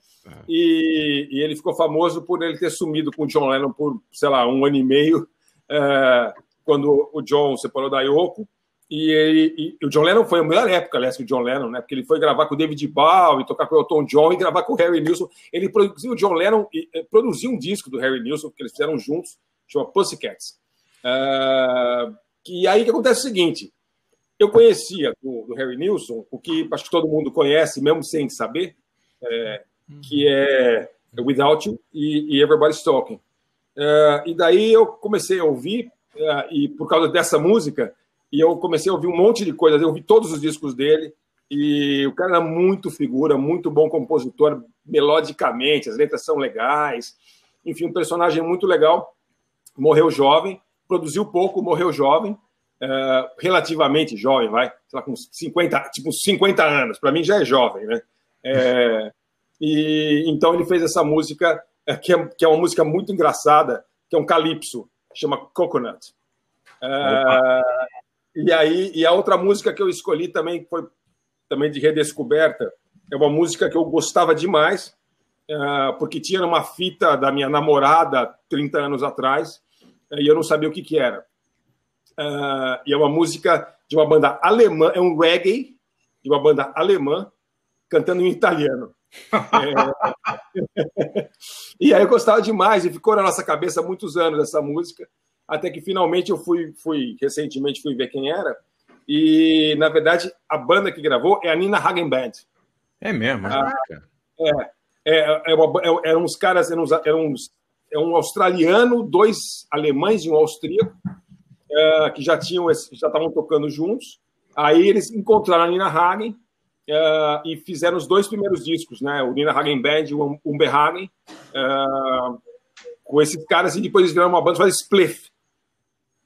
E: E, e ele ficou famoso por ele ter sumido com o John Lennon por, sei lá, um ano e meio, é, quando o John separou da Yoko. E, ele- e o John Lennon foi a melhor época, aliás, que o John Lennon, né? Porque ele foi gravar com o David Bowie, tocar com o Elton John e gravar com o Harry Nilsson. Ele produziu o John Lennon e produziu um disco do Harry Nilsson que eles fizeram juntos, chama Pussycats. Ah, e aí que acontece é o seguinte: eu conhecia do, do Harry Nilsson, o que acho que todo mundo conhece, mesmo sem saber, é, que é Without You e, e Everybody's Talking. É, e daí eu comecei a ouvir, é, e por causa dessa música, e eu comecei a ouvir um monte de coisas. Eu ouvi todos os discos dele, e o cara era muito figura, muito bom compositor, melodicamente, as letras são legais. Enfim, um personagem muito legal. Morreu jovem, produziu pouco, morreu jovem, é, relativamente jovem, vai, sei lá, com uns 50, tipo, uns 50 anos. Para mim já é jovem, né? É, e então ele fez essa música é, que é, que é uma música muito engraçada, que é um calypso, chama Coconut. É, e aí e a outra música que eu escolhi também foi também de redescoberta é uma música que eu gostava demais é, porque tinha uma fita da minha namorada 30 anos atrás e eu não sabia o que que era. E é uma música de uma banda alemã é um reggae de uma banda alemã cantando em italiano é... [LAUGHS] e aí eu gostava demais e ficou na nossa cabeça há muitos anos essa música, até que finalmente eu fui, fui recentemente fui ver quem era e na verdade a banda que gravou é a Nina Hagen Band.
D: É mesmo?
E: Ah, é, é, é uma, é, eram uns caras, eram, uns, eram uns, é um australiano, dois alemães e um austríaco é, que já tinham já estavam tocando juntos. Aí eles encontraram a Nina Hagen eh, e fizeram os dois primeiros discos, né? O Nina Hagen Band e o Umber Hagen, eh, com esses caras, e depois eles viraram uma banda chamada Spliff,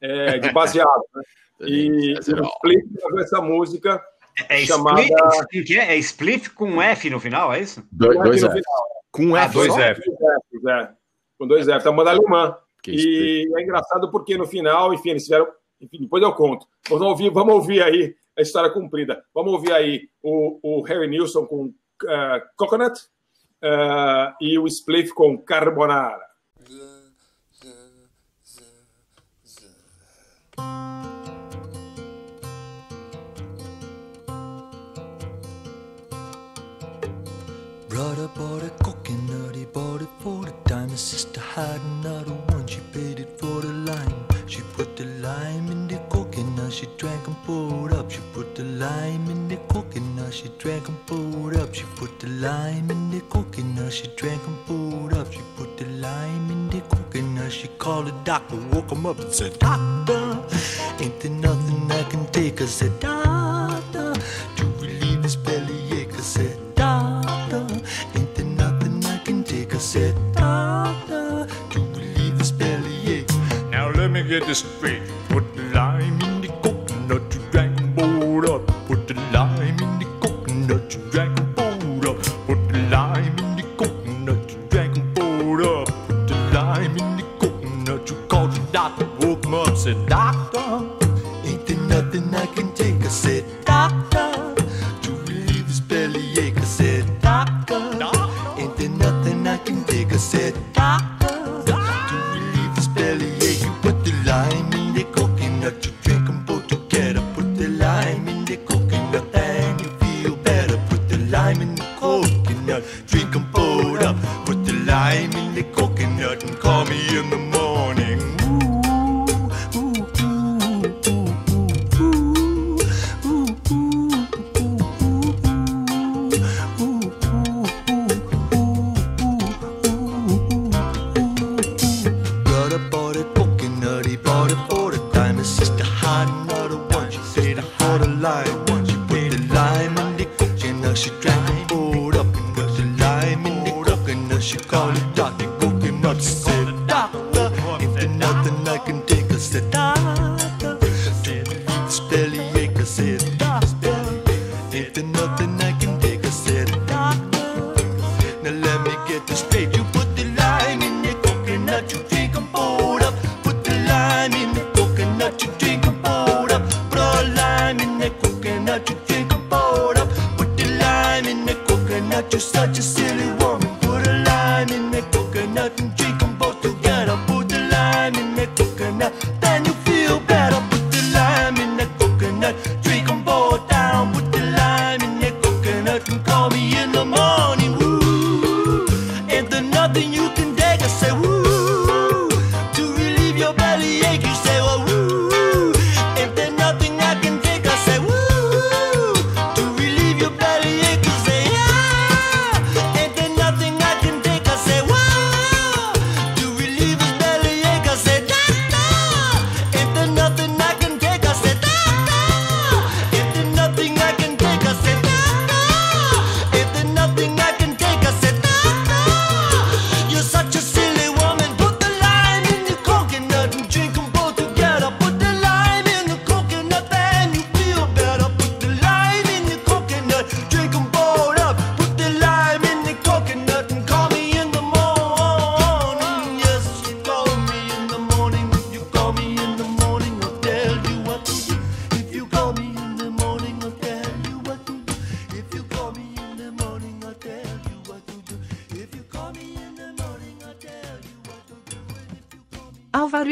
E: eh, de baseado. Né? [LAUGHS] E, e o Spliff gravou essa música
B: É
E: chamada.
B: split, que é? é split com F no final, é isso?
C: Dois, dois
E: no
C: F.
E: final.
C: Com um
B: Ah,
C: F
B: dois
C: só?
B: F.
E: Dois Fs, é. Com dois Fs. É uma banda alemã.
C: Que
E: E é engraçado porque no final, enfim, eles fizeram. Enfim, depois eu conto. Vamos ouvir, vamos ouvir aí a história cumprida. Vamos ouvir aí o, o Harry Nilsson com eh, Coconut eh, e o Spliff com Carbonara.
H: Brother bought a coconut, he bought it for the dime. His sister had another she drank and poured up. She put the lime in the coconut, she drank and poured up. She put the lime in the coconut, she drank and poured up. She put the lime in the coconut, she called the doctor, woke him up and said, Doctor, ain't there nothing I can take? I said, Doctor, to relieve this bellyache. I said, Doctor, ain't there nothing I can take? I said, Doctor, to relieve this bellyache. Now let me get this straight.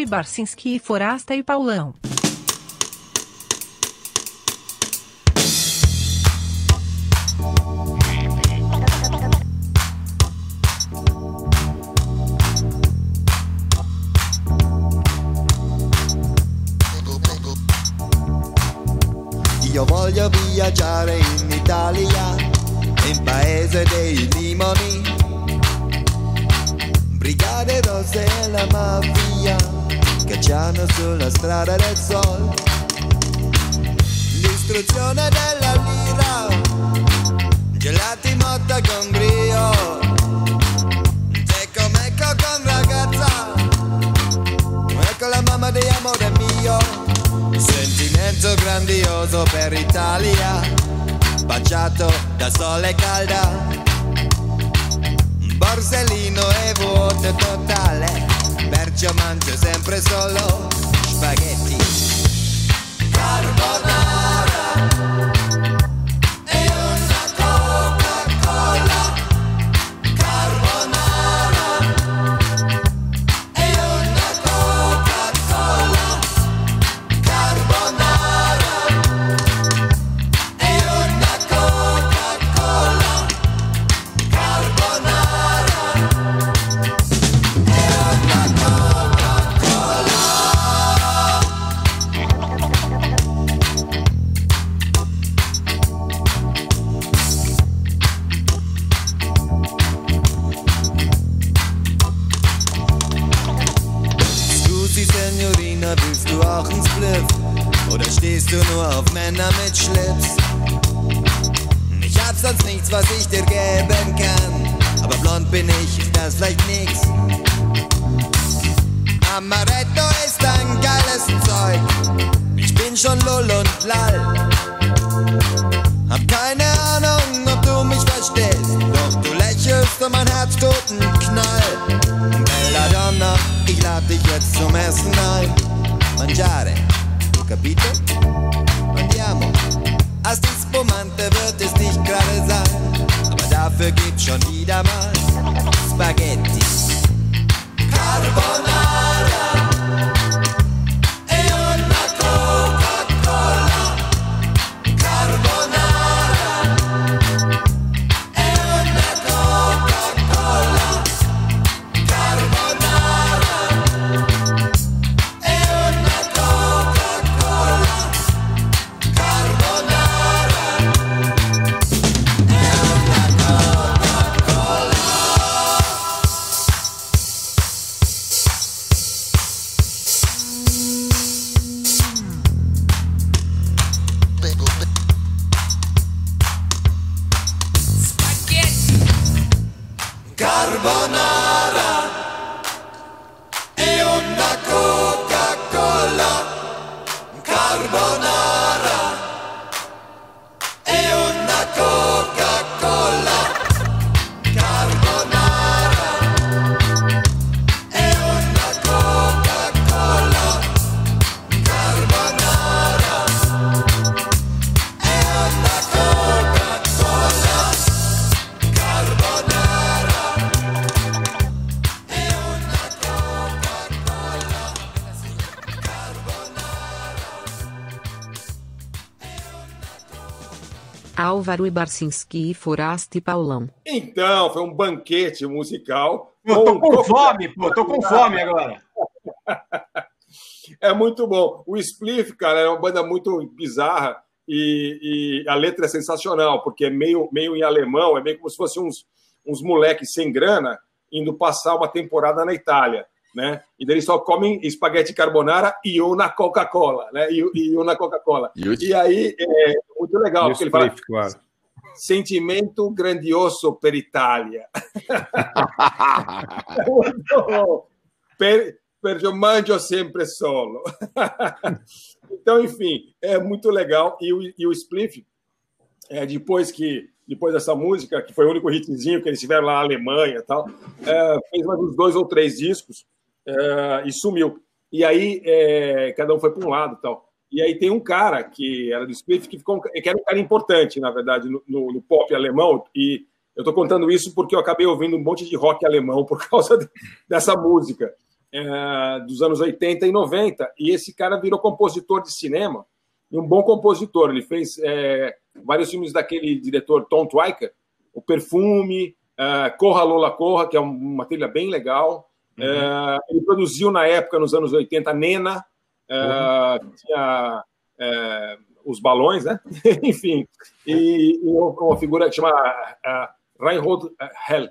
K: Barcinski Forasta e Paulão.
L: Io voglio viaggiare in Italia, in paese dei sulla strada del sol. Distruzione della lira, gelati motta con brio. Te come ecco con ragazza, ecco la mamma di amore mio. Sentimento grandioso per Italia, baciato da sole calda. Borsellino e vuoto totale, perciò mangio sempre solo spaghetti.
G: Álvaro Barcinski e Foraste Paulão.
E: Então, foi um banquete musical.
B: Eu tô com fome, pô, tô com fome agora. [LAUGHS]
E: É muito bom. O Spliff, cara, é uma banda muito bizarra e, e, a letra é sensacional, porque é meio, meio em alemão, é meio como se fosse uns, uns moleques sem grana indo passar uma temporada na Itália, né? E eles só comem espaguete carbonara e uma Coca-Cola, né? E, e uma Coca-Cola. E aí é muito legal, porque ele fala
D: claro.
E: sentimento grandioso per Itália. [LAUGHS] Per, per eu mangio sempre solo. [LAUGHS] então, enfim, é muito legal. E o, e o Spliff, é, depois que depois dessa música, que foi o único hitzinho que eles tiveram lá na Alemanha e tal, é, fez mais uns dois ou três discos é, e sumiu. E aí é, cada um foi para um lado tal. E aí tem um cara que era do Spliff, que, ficou, que era um cara importante, na verdade, no, no, no pop alemão, e eu estou contando isso porque eu acabei ouvindo um monte de rock alemão por [LAUGHS] causa de, dessa música é, dos anos 80 e 90. E esse cara virou compositor de cinema, e um bom compositor. Ele fez é, vários filmes daquele diretor Tom Twyker, O Perfume, é, Corra Lola Corra, que é uma trilha bem legal. Uhum. É, ele produziu na época, nos anos 80, Nena, uhum. tinha é, os balões, né? [LAUGHS] Enfim, e, e, uma figura que chama Reinhold Hell,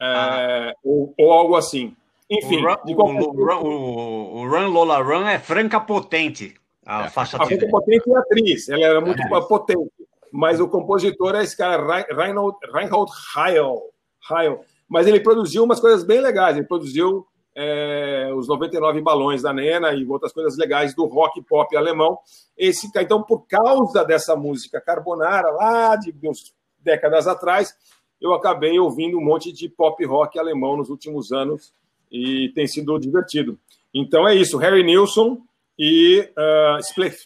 E: ah. ou, ou algo assim. Enfim,
B: o qualquer... o, o, o, Run Lola Run é franca potente. A é. faixa
E: a franca potente é atriz, ela era muito é. potente. Mas o compositor é esse cara, Reinhold, Reinhold Heil, Heil. Mas ele produziu umas coisas bem legais. Ele produziu é, os 99 balões da Nena e outras coisas legais do rock pop alemão. Esse, então, por causa dessa música Carbonara, lá de uns décadas atrás, eu acabei ouvindo um monte de pop rock alemão nos últimos anos e tem sido divertido. Então é isso, Harry Nilsson e uh, Spliff.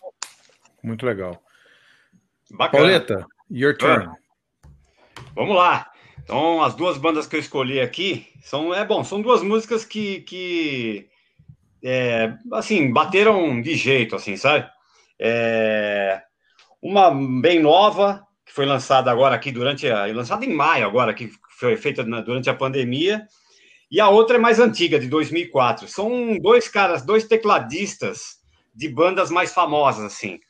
D: Muito legal.
B: Bacana.
D: Pauleta, your turn.
B: Vamos lá. Então, as duas bandas que eu escolhi aqui são, é bom, são duas músicas que, que é, assim, bateram de jeito, assim, sabe? É, uma bem nova, que foi lançada agora aqui durante a, lançada em maio agora, que foi feita durante a pandemia, e a outra é mais antiga, de 2004. São dois caras, dois tecladistas de bandas mais famosas, assim.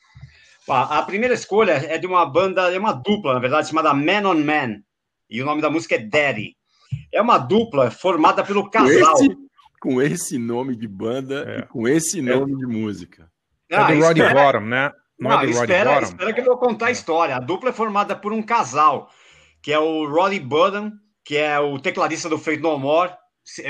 B: A primeira escolha é de uma banda, é uma dupla, na verdade, chamada Man on Man. E o nome da música é Daddy. É uma dupla formada pelo casal.
C: Com esse, com esse nome de banda é. e com esse nome é. de música.
D: Ah, é do Roddy Bottom, né?
B: Não, Não é do espera, Roddy espera que eu vou contar a história. A dupla é formada por um casal, que é o Roddy Bottom, que é o tecladista do Fate No More,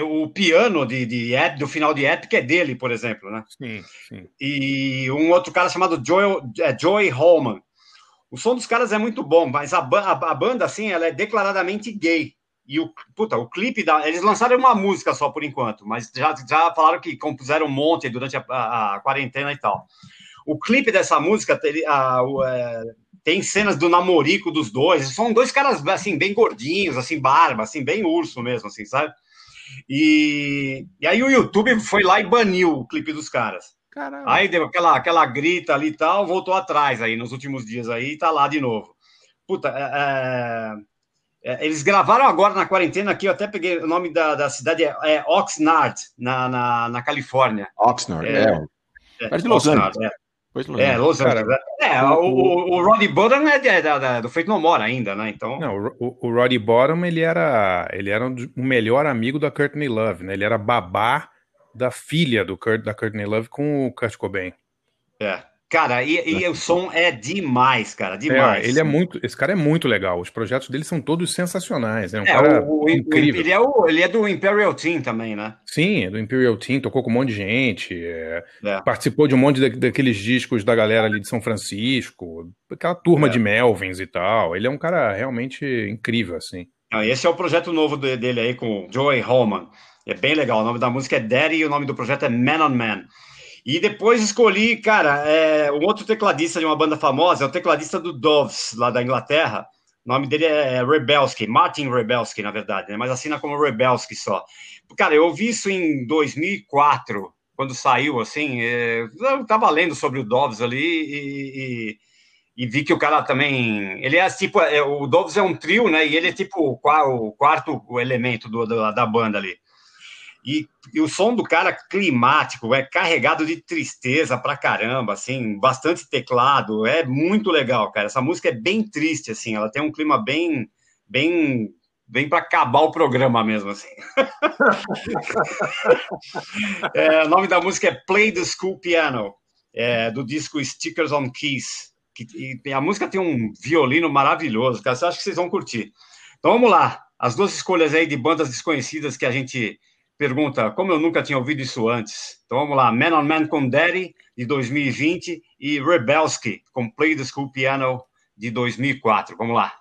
B: o piano de, de, do final de Epic é dele, por exemplo, né?
D: Sim, sim.
B: E um outro cara chamado Joy, é, Joey Holman. O som dos caras é muito bom, mas a, a, a, banda, assim, ela é declaradamente gay. E o, puta, o clipe da. Eles lançaram uma música só por enquanto, mas já, já falaram que compuseram um monte durante a, a, a quarentena e tal. O clipe dessa música ele, a, é, tem cenas do namorico dos dois. São dois caras, assim, bem gordinhos, assim, barba, assim, bem urso mesmo, assim, sabe? E, e aí o YouTube foi lá e baniu o clipe dos caras. Caramba. Aí deu aquela, aquela grita ali e tal, voltou atrás aí nos últimos dias aí e tá lá de novo. Puta, é, é, é, eles gravaram agora na quarentena aqui, eu até peguei o nome da, da cidade, é, é Oxnard, na, na, na Califórnia.
C: Oxnard, é. é. é de Los Angeles. É.
B: É, Los Angeles. É, o, o, o Roddy Bottom é, de, é, do Feito No More ainda, né? Então...
D: Não, o, o Roddy Bottom, ele era, ele era o melhor amigo da Courtney Love, né? Ele era babá da filha do Kurt, da Courtney Love com o Kurt Cobain.
B: É. Cara, e, e, o som é demais, cara, demais.
D: É, ele é muito, esse cara é muito legal. Os projetos dele são todos sensacionais. É um é, cara o, incrível.
B: Ele é, o, ele é do Imperial Team também, né?
D: Sim, é do Imperial Team. Tocou com um monte de gente. É, é. Participou de um monte de, daqueles discos da galera ali de São Francisco, aquela turma é. de Melvins e tal. Ele é um cara realmente incrível, assim.
B: esse é o projeto novo dele aí com Joey Holman. É bem legal. O nome da música é Daddy e o nome do projeto é Man on Man. E depois escolhi, cara, é, um outro tecladista de uma banda famosa, é o tecladista do Doves, lá da Inglaterra. O nome dele é Rebelski, Martin Rebelski, na verdade, né? mas assina como Rebelski só. Cara, eu ouvi isso em 2004, quando saiu, assim, é, eu tava lendo sobre o Doves ali e, e vi que o cara também. Ele é tipo. É, o Doves é um trio, né? E ele é tipo o, o quarto elemento do, do, da banda ali. E, e, o som do cara climático, é carregado de tristeza pra caramba, assim, bastante teclado, é muito legal, cara. Essa música é bem triste, assim, ela tem um clima bem, bem, bem para acabar o programa mesmo, assim. [LAUGHS] é, o nome da música é Play the School Piano, é, do disco Stickers on Keys. Que, e a música tem um violino maravilhoso, cara. Acho que vocês vão curtir. Então vamos lá. As duas escolhas aí de bandas desconhecidas que a gente pergunta, como eu nunca tinha ouvido isso antes. Então vamos lá. Man on Man com Daddy, de 2020, e Rebelsky, com Play the School Piano, de 2004. Vamos lá.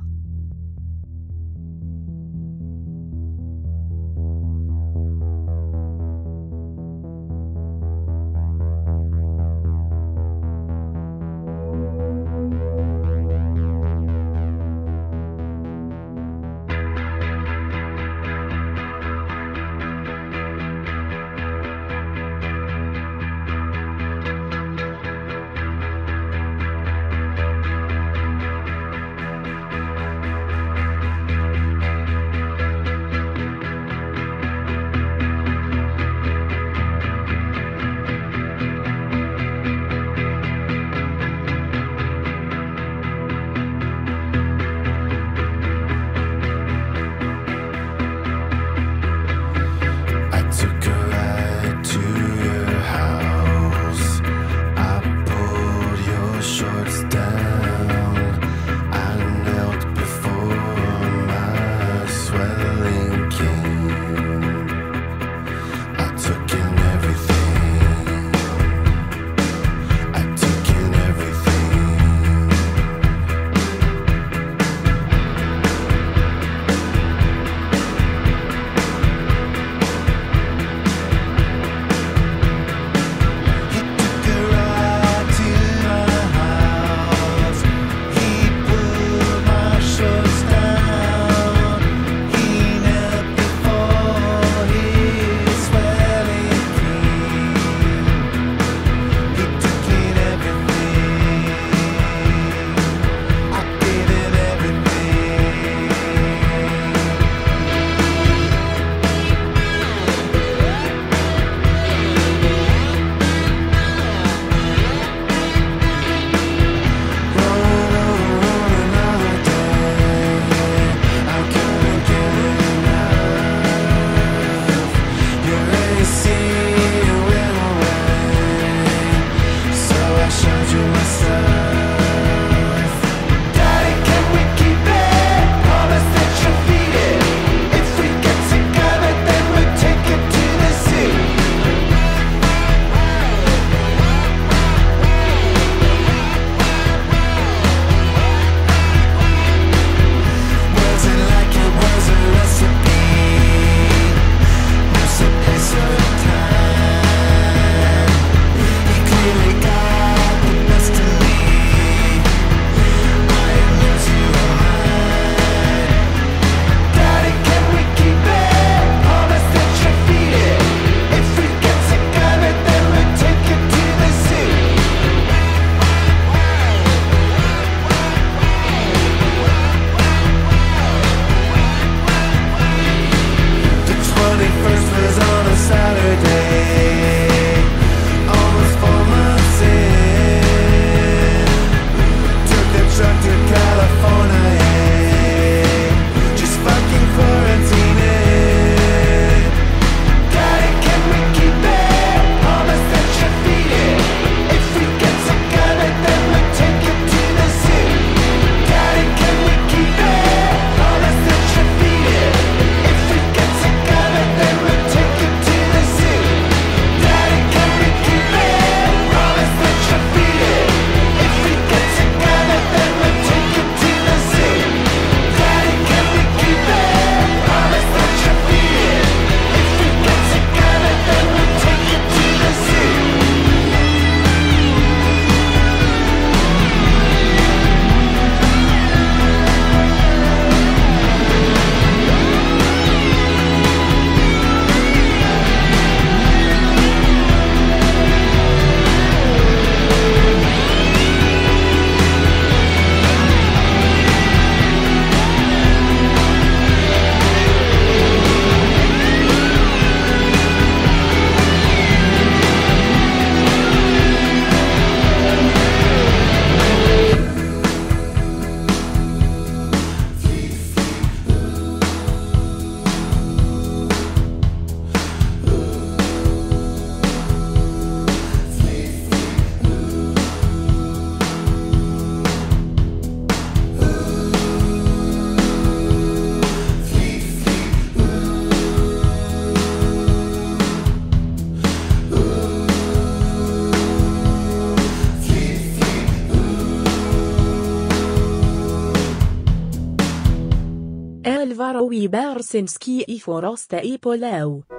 K: Helsinski i Forosta i
M: Palau.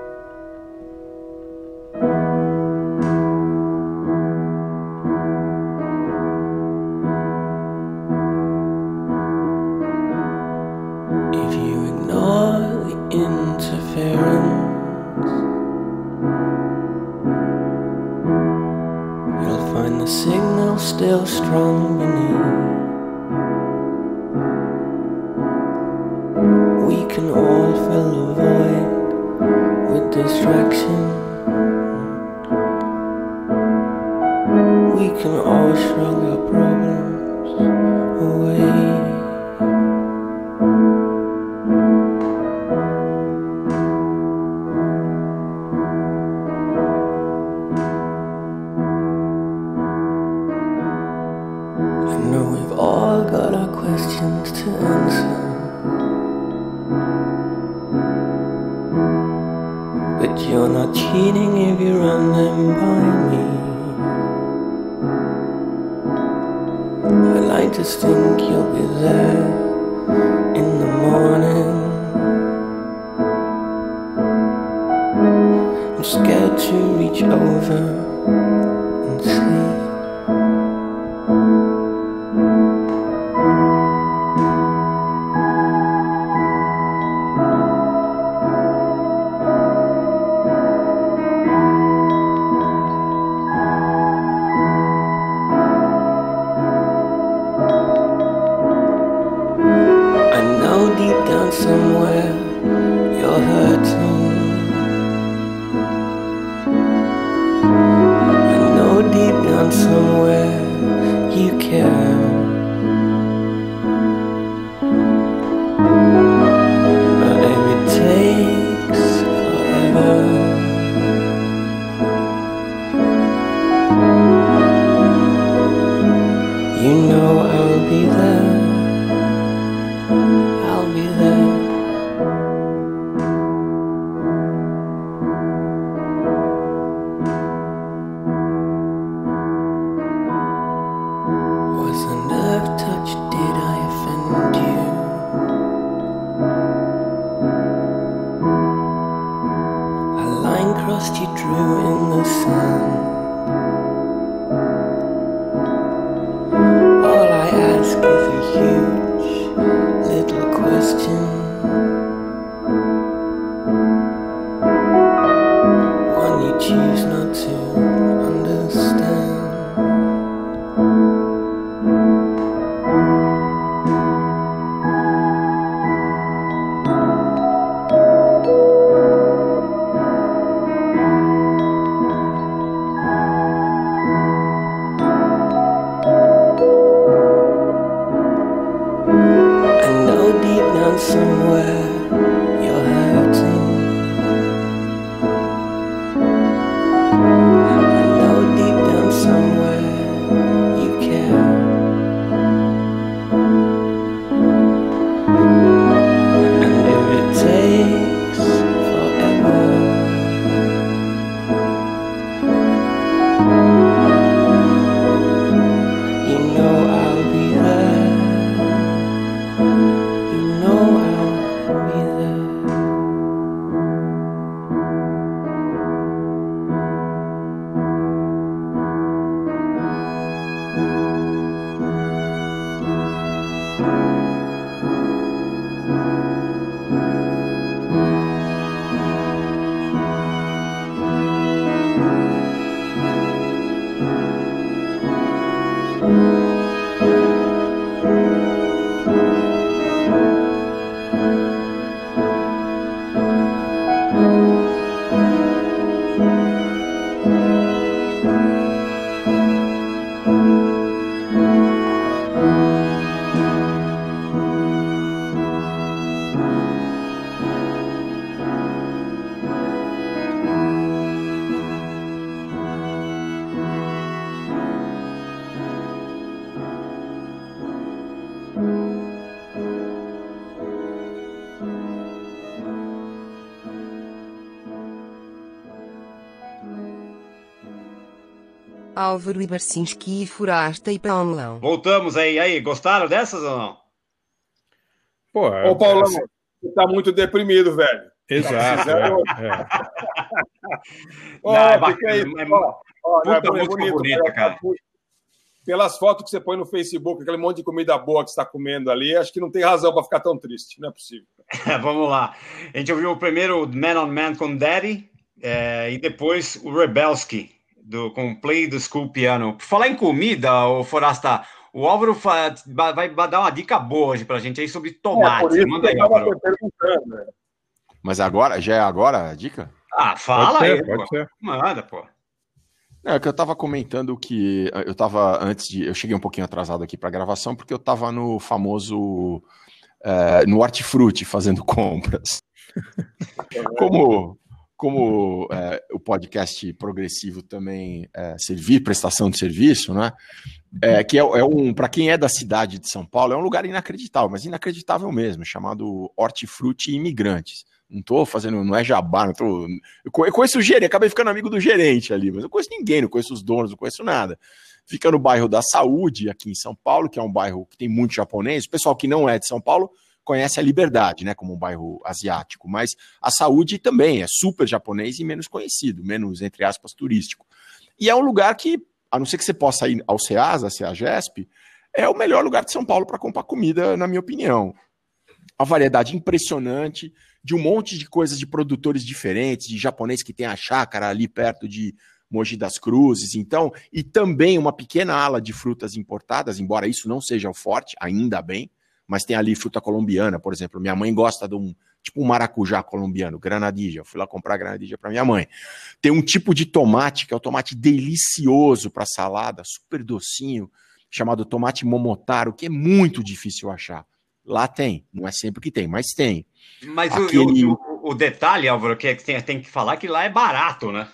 M: Somewhere
N: Álvaro Ibarcinski e Furasta e Paulão.
B: Voltamos aí. Aí, gostaram dessas ou não?
D: Pô,
E: Ô, Paulão, você tá muito deprimido, velho.
D: Exato.
E: é,
D: é. [LAUGHS]
B: Não, é bacana,
E: aí,
B: é
E: ó, ó,
B: puta
E: não é bonito,
B: bonita,
E: né?
B: cara.
E: Pelas fotos que você põe no Facebook, aquele monte de comida boa que você está comendo ali, acho que não tem razão para ficar tão triste, não é possível. [LAUGHS]
B: Vamos lá. A gente ouviu o primeiro Man on Man com Daddy é, e depois o Rebelski do, com Play do School Piano. Por falar em comida, o Forasta, o Álvaro fa- vai, vai dar uma dica boa hoje pra gente aí sobre tomate.
E: É, por isso
B: Manda aí, Álvaro.
E: né?
C: Mas agora, já é agora a dica?
B: Ah, fala
D: Pode ser,
B: aí.
D: pode
B: pô.
D: ser.
B: Manda, pô.
C: Não, é que eu tava comentando que eu tava antes de. Eu cheguei um pouquinho atrasado aqui pra gravação, porque eu tava no famoso. eh, no Hortifruti fazendo [LAUGHS] compras. [LAUGHS] como como eh, o podcast progressivo também é servir, prestação de serviço, né? É, que é, é um, para quem é da cidade de São Paulo, é um lugar inacreditável, mas inacreditável mesmo, chamado Hortifruti Imigrantes. Não tô fazendo, não é jabá, não tô. Eu co- eu conheço o gerente, acabei ficando amigo do gerente ali, mas eu conheço ninguém, não conheço os donos, não conheço nada. Fica no bairro da Saúde, aqui em São Paulo, que é um bairro que tem muito japonês. O pessoal que não é de São Paulo conhece a Liberdade, né, como um bairro asiático, mas a Saúde também é super japonês e menos conhecido, menos, entre aspas, turístico. E é um lugar que, a não ser que você possa ir ao Ceasa, CEAGESP, é o melhor lugar de São Paulo para comprar comida, na minha opinião. A variedade impressionante de um monte de coisas de produtores diferentes, de japonês que tem a chácara ali perto de Mogi das Cruzes, então, e também uma pequena ala de frutas importadas, embora isso não seja o forte, ainda bem, mas tem ali fruta colombiana, por exemplo. Minha mãe gosta de um tipo um maracujá colombiano, granadija. Eu fui lá comprar granadija para minha mãe. Tem um tipo de tomate que é o tomate delicioso para salada, super docinho, chamado tomate momotaro, que é muito difícil achar. Lá tem, não é sempre que tem, mas tem.
B: Mas o-
C: Aquele-
B: o, o, o detalhe, Álvaro, que é que tem, tem que falar que lá é barato, né?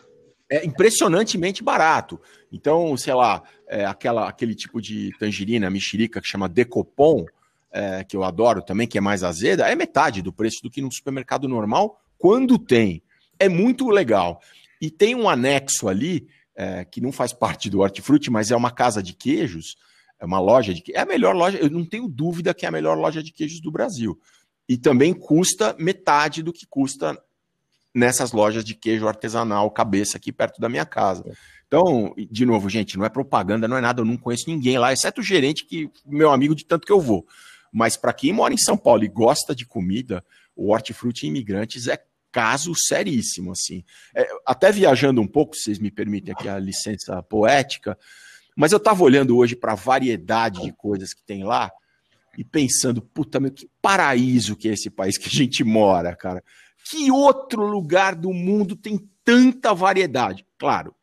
C: é impressionantemente barato. Então, sei lá, é, aquela, aquele tipo de tangerina, mexerica que chama Decopon, é, que eu adoro também, que é mais azeda, é metade do preço do que no supermercado normal, quando tem. É muito legal. E tem um anexo ali, é, que não faz parte do Hortifruti, mas é uma casa de queijos, é uma loja de queijos. É a melhor loja, eu não tenho dúvida que é a melhor loja de queijos do Brasil. E também custa metade do que custa nessas lojas de queijo artesanal cabeça aqui perto da minha casa. Então, de novo, gente, não é propaganda, não é nada, eu não conheço ninguém lá, exceto o gerente que meu amigo de tanto que eu vou. Mas para quem mora em São Paulo e gosta de comida, o Hortifruti Imigrantes é caso seríssimo, assim. É, até viajando um pouco, se vocês me permitem aqui a licença poética, mas eu estava olhando hoje para a variedade de coisas que tem lá e pensando, puta, meu, que paraíso que é esse país que a gente mora, cara. Que outro lugar do mundo tem tanta variedade? Claro,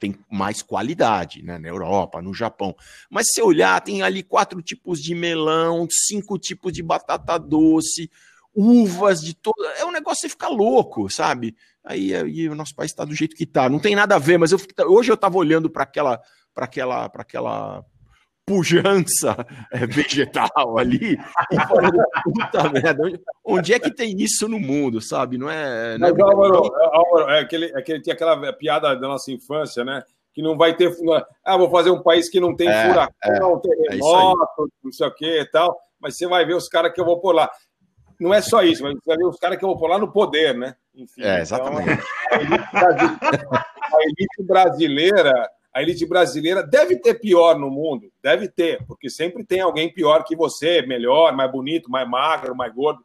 C: tem mais qualidade, né? Na Europa, no Japão. Mas se olhar, tem ali quatro tipos de melão, cinco tipos de batata doce, uvas de todo. É um negócio que você fica louco, sabe? Aí, aí o nosso país está do jeito que está. Não tem nada a ver, mas eu hoje eu estava olhando para aquela, para aquela, para aquela pujança é, vegetal ali e falando, [LAUGHS] puta merda, onde, onde é que tem isso no mundo, sabe? Não é. Não é
E: Mas, Álvaro, Álvaro, é aquele, é aquele, tinha aquela piada da nossa infância, né? Que não vai ter. Ah, vou fazer um país que não tem
C: É,
E: furacão,
C: é, é
E: terremoto, não sei o que e tal. Mas você vai ver os caras que eu vou pôr lá. Não é só isso, mas você vai ver os caras que eu vou pôr lá no poder, né? Enfim,
C: É, exatamente.
E: a, elite brasi- a elite brasileira, a elite brasileira deve ter pior no mundo, deve ter, porque sempre tem alguém pior que você, melhor, mais bonito, mais magro, mais gordo.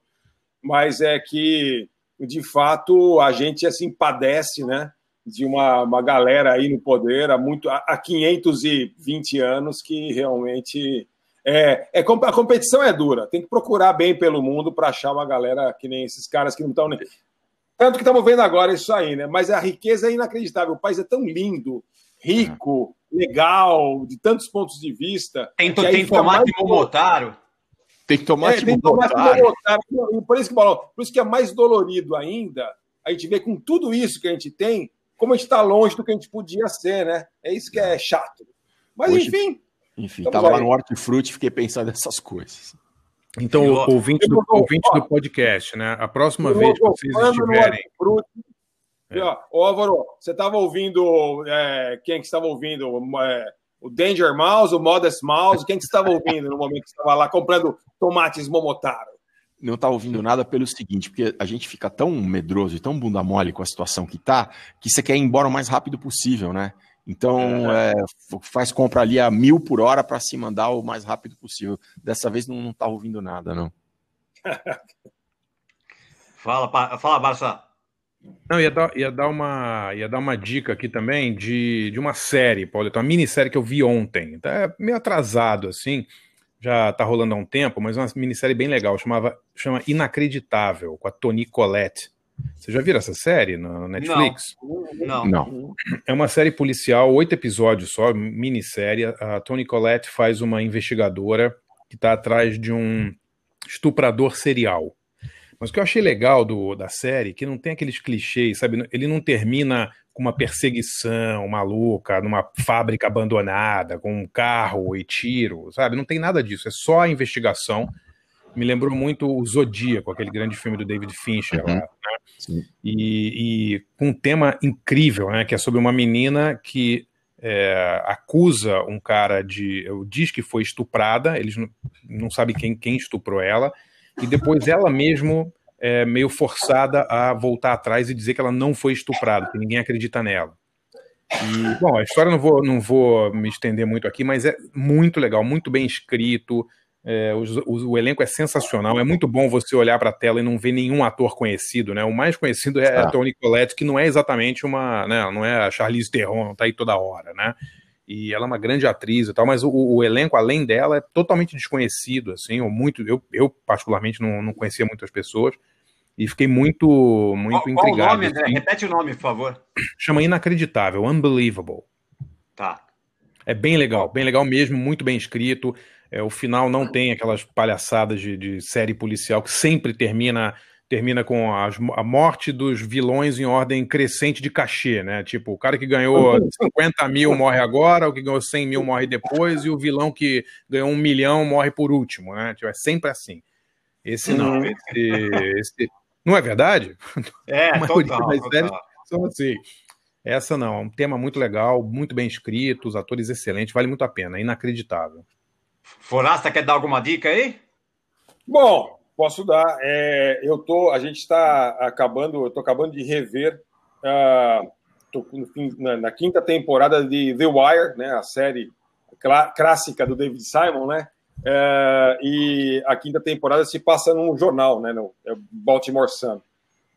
E: Mas é que, de fato, a gente assim padece, né? De uma, uma galera aí no poder há, muito, há há 520 anos que realmente é, é, a competição é dura. Tem que procurar bem pelo mundo para achar uma galera que nem esses caras que não estão nem. Tanto que estamos vendo agora isso aí, né? Mas a riqueza é inacreditável. O país é tão lindo, rico, legal, de tantos pontos de vista.
B: Tem,
E: que
B: tem tomate
E: mais-
B: momotaro.
C: Tem tomate
E: é, tem tomate
C: momotaro.
E: momotaro. E Por isso, que, por isso que é mais dolorido ainda a gente vê com tudo isso que a gente tem, como a gente está longe do que a gente podia ser, né? É isso que é chato. Mas,
C: Hoje-
E: enfim.
C: Enfim,
E: Estamos
C: tava lá no Hortifruti e fiquei pensando nessas coisas.
D: Então, ouvinte do, ouvinte do podcast, né? A próxima vez que vocês estiverem.
E: Hortifruti. E, ó, Ô, Álvaro, você estava ouvindo. é, quem que estava ouvindo? É, o Danger Mouse, o Modest Mouse? Quem que estava ouvindo no momento que você estava lá comprando tomates Momotaro?
C: não tá ouvindo nada pelo seguinte, porque a gente fica tão medroso e tão bunda mole com a situação que tá, que você quer ir embora o mais rápido possível, né? Então, é, faz compra ali a mil por hora para se mandar o mais rápido possível. Dessa vez não, não tá ouvindo nada, não.
B: Fala, fala Barça.
D: Não, ia dar, ia dar, uma, ia dar uma dica aqui também de, de uma série, Paulo, uma minissérie que eu vi ontem. Tá é meio atrasado, assim, já tá rolando há um tempo, mas é uma minissérie bem legal, chamava, chama Inacreditável, com a Toni Collette. Você já viram essa série no Netflix?
B: Não.
C: Não.
D: É uma série policial, oito episódios só, minissérie. A Toni Collette faz uma investigadora que está atrás de um estuprador serial. Mas o que eu achei legal do, da série, que não tem aqueles clichês, sabe? Ele não termina com uma perseguição maluca numa fábrica abandonada, com um carro e tiro, sabe? Não tem nada disso, é só a investigação. Me lembrou muito o Zodíaco, aquele grande filme do David Fincher lá, né? E, e com um tema incrível, né? Que é sobre uma menina que é, acusa um cara de. diz que foi estuprada, eles não, não sabem quem, quem estuprou ela, e depois ela mesmo é meio forçada a voltar atrás e dizer que ela não foi estuprada, que ninguém acredita nela. E, bom, a história não vou, não vou me estender muito aqui, mas é muito legal, muito bem escrito. é, os- os- o, elenco é sensacional. É muito bom você olhar para a tela e não ver nenhum ator conhecido, né? O mais conhecido é a
C: Ah.
D: Toni Collette, que não é exatamente uma, né? Não é a Charlize Theron, tá aí toda hora, né? E ela é uma grande atriz e tal, mas o, o elenco, além dela, é totalmente desconhecido, assim, ou muito. Eu, eu particularmente, não, não conhecia muitas pessoas e fiquei muito, muito
B: Qual, qual o
D: intrigado.
B: nome, André?
D: assim.
B: Repete o nome, por favor.
D: Chama Inacreditável, Unbelievable.
B: Tá.
D: É bem legal, bem legal mesmo, muito bem escrito. É, o final não tem aquelas palhaçadas de, de série policial que sempre termina termina com as- a morte dos vilões em ordem crescente de cachê, né? Tipo, o cara que ganhou [LAUGHS] 50 mil morre agora, o que ganhou 100 mil morre depois, e o vilão que ganhou um milhão morre por último, né? Tipo, é sempre assim. Esse não,
B: Uhum.
D: esse, esse- Não é verdade? [LAUGHS]
B: É,
D: A maioria
B: total,
D: das
B: total.
D: são assim. Essa não, é um tema muito legal, muito bem escrito, os atores excelentes, vale muito a pena, é inacreditável.
B: Forasta, quer dar alguma dica aí?
E: Bom, posso dar. É, eu tô, a gente está acabando, eu acabando de rever ah, tô na, na quinta temporada de The Wire, né, a série clá- clássica do David Simon, né? É, e a quinta temporada se passa num jornal, né, no é Baltimore Sun.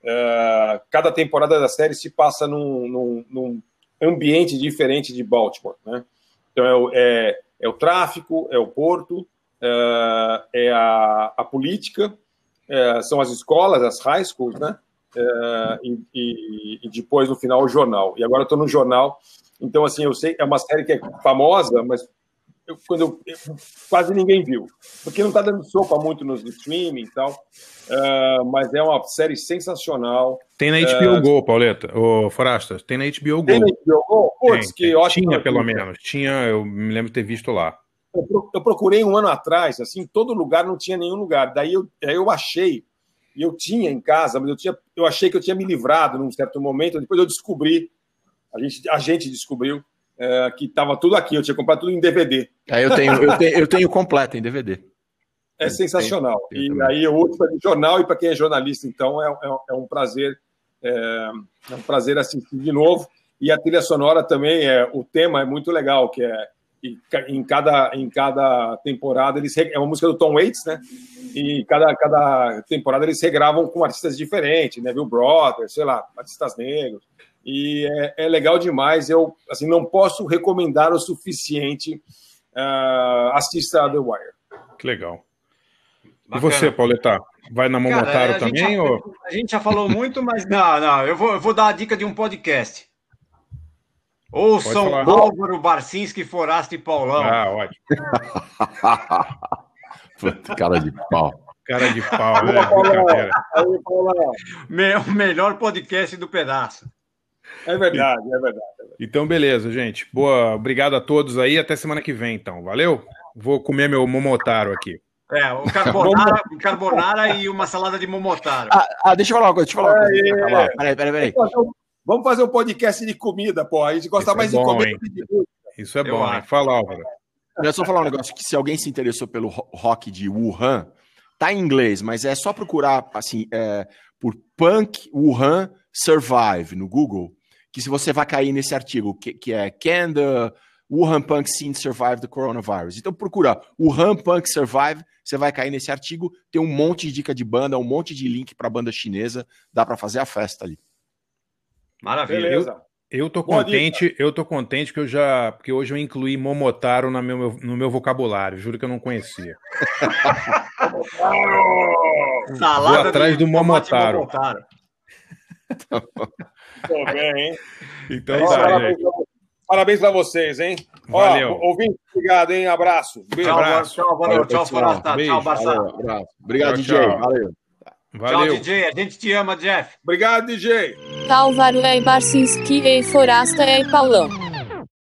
E: É, cada temporada da série se passa num, num- num ambiente diferente de Baltimore, né? Então é, é, é o tráfico, é o porto, é, é a, a política, é, são as escolas, as high schools, né? É, e, e- depois no final o jornal. E agora eu estou no jornal, então assim eu sei é uma série que é famosa, mas eu- quando eu- eu- quase ninguém viu, porque não está dando sopa muito nos streaming e tal. É, mas é uma série sensacional.
D: Tem na
E: É,
D: HBO Go, Pauleta, ô Forastas, tem na HBO Go.
E: Tem na HBO Go? Putz,
D: Tem,
E: que
D: tem.
E: ótimo.
D: Tinha, pelo menos. Tinha, eu me lembro de ter visto lá.
E: Eu pro- eu procurei um ano atrás, assim, todo lugar não tinha nenhum lugar. Daí eu, aí eu achei, e eu tinha em casa, mas eu, tinha, eu achei que eu tinha me livrado num certo momento. Depois eu descobri, a gente, a gente descobriu é, que estava tudo aqui. Eu tinha comprado tudo em DVD.
C: É, eu, tenho, eu, tenho, eu tenho completo em DVD.
E: É sensacional. e
C: também.
E: aí eu uso para jornal e para quem é jornalista, então é, é- é um prazer, é, é um prazer assistir de novo. E a trilha sonora também é, o tema é muito legal, que é e em cada em cada temporada eles é uma música do Tom Waits, né? E cada cada temporada eles regravam com artistas diferentes, né? Bill Brothers, sei lá, artistas negros. E é, é legal demais. Eu assim não posso recomendar o suficiente. ah, assista a The Wire.
D: Que legal. E
B: Bacana.
D: você, Pauleta, vai na Momotaro
B: Cara, gente
D: também?
B: já-
D: ou...
B: A gente já falou muito, mas não, não. Eu vou, eu vou dar a dica de um podcast. Ouçam. Álvaro Barcinski, Forasta e Paulão.
D: Ah, ótimo. [LAUGHS]
C: Cara de pau.
D: Cara de pau, né? Brincadeira.
B: O melhor podcast do pedaço.
E: É verdade, é verdade.
D: Então, beleza, gente. Boa, obrigado a todos aí. Até semana que vem, então. Valeu? Vou comer meu Momotaro aqui.
B: É, o carbonara, carbonara e uma salada de momotaro.
C: Ah, ah, deixa eu falar uma coisa, deixa eu falar uma coisa. Peraí, peraí, peraí.
E: Vamos fazer um- podcast de comida, pô. A gente gosta
D: Isso é
E: mais de
D: bom,
E: comer
D: hein?
E: do que de música.
D: Isso é
B: Eu
D: bom, hein? Fala, Álvaro.
C: Eu só falar um negócio que se alguém se interessou pelo ro- rock de Wuhan, Tá em inglês, mas é só procurar assim é, por Punk Wuhan Survive no Google, que se você vai cair nesse artigo, que, que é Can the Wuhan Punk Scene Survive the Coronavirus? Então procura Wuhan Punk Survive, você vai cair nesse artigo, tem um monte de dica de banda, um monte de link para banda chinesa, dá para fazer a festa ali.
B: Maravilha.
D: Eu, eu tô
E: Boa
D: contente, eu tô contente que eu já, porque hoje eu incluí Momotaro no meu, no meu vocabulário, juro que eu não conhecia. [LAUGHS]
B: Salada
D: Vou atrás do Momotaro.
B: Momotaro.
E: Tô bem, hein?
D: Então
E: Ó,
D: tá,
E: parabéns,
D: gente.
E: pra- parabéns pra vocês, hein?
D: Valeu.
E: Ó, ouvinte, obrigado, hein? Abraço. Beijo.
B: Tchau,
D: Abraço.
B: tchau, boa noite. Tchau.
D: Beijo.
B: Tchau, Barça.
C: Valeu. Obrigado,
D: Tchau,
C: DJ.
D: tchau.
C: Valeu.
B: Tchau. DJ. A gente te ama, Jeff.
E: Obrigado, DJ.
O: Álvaro é Barcinski e Forasta é Paulão.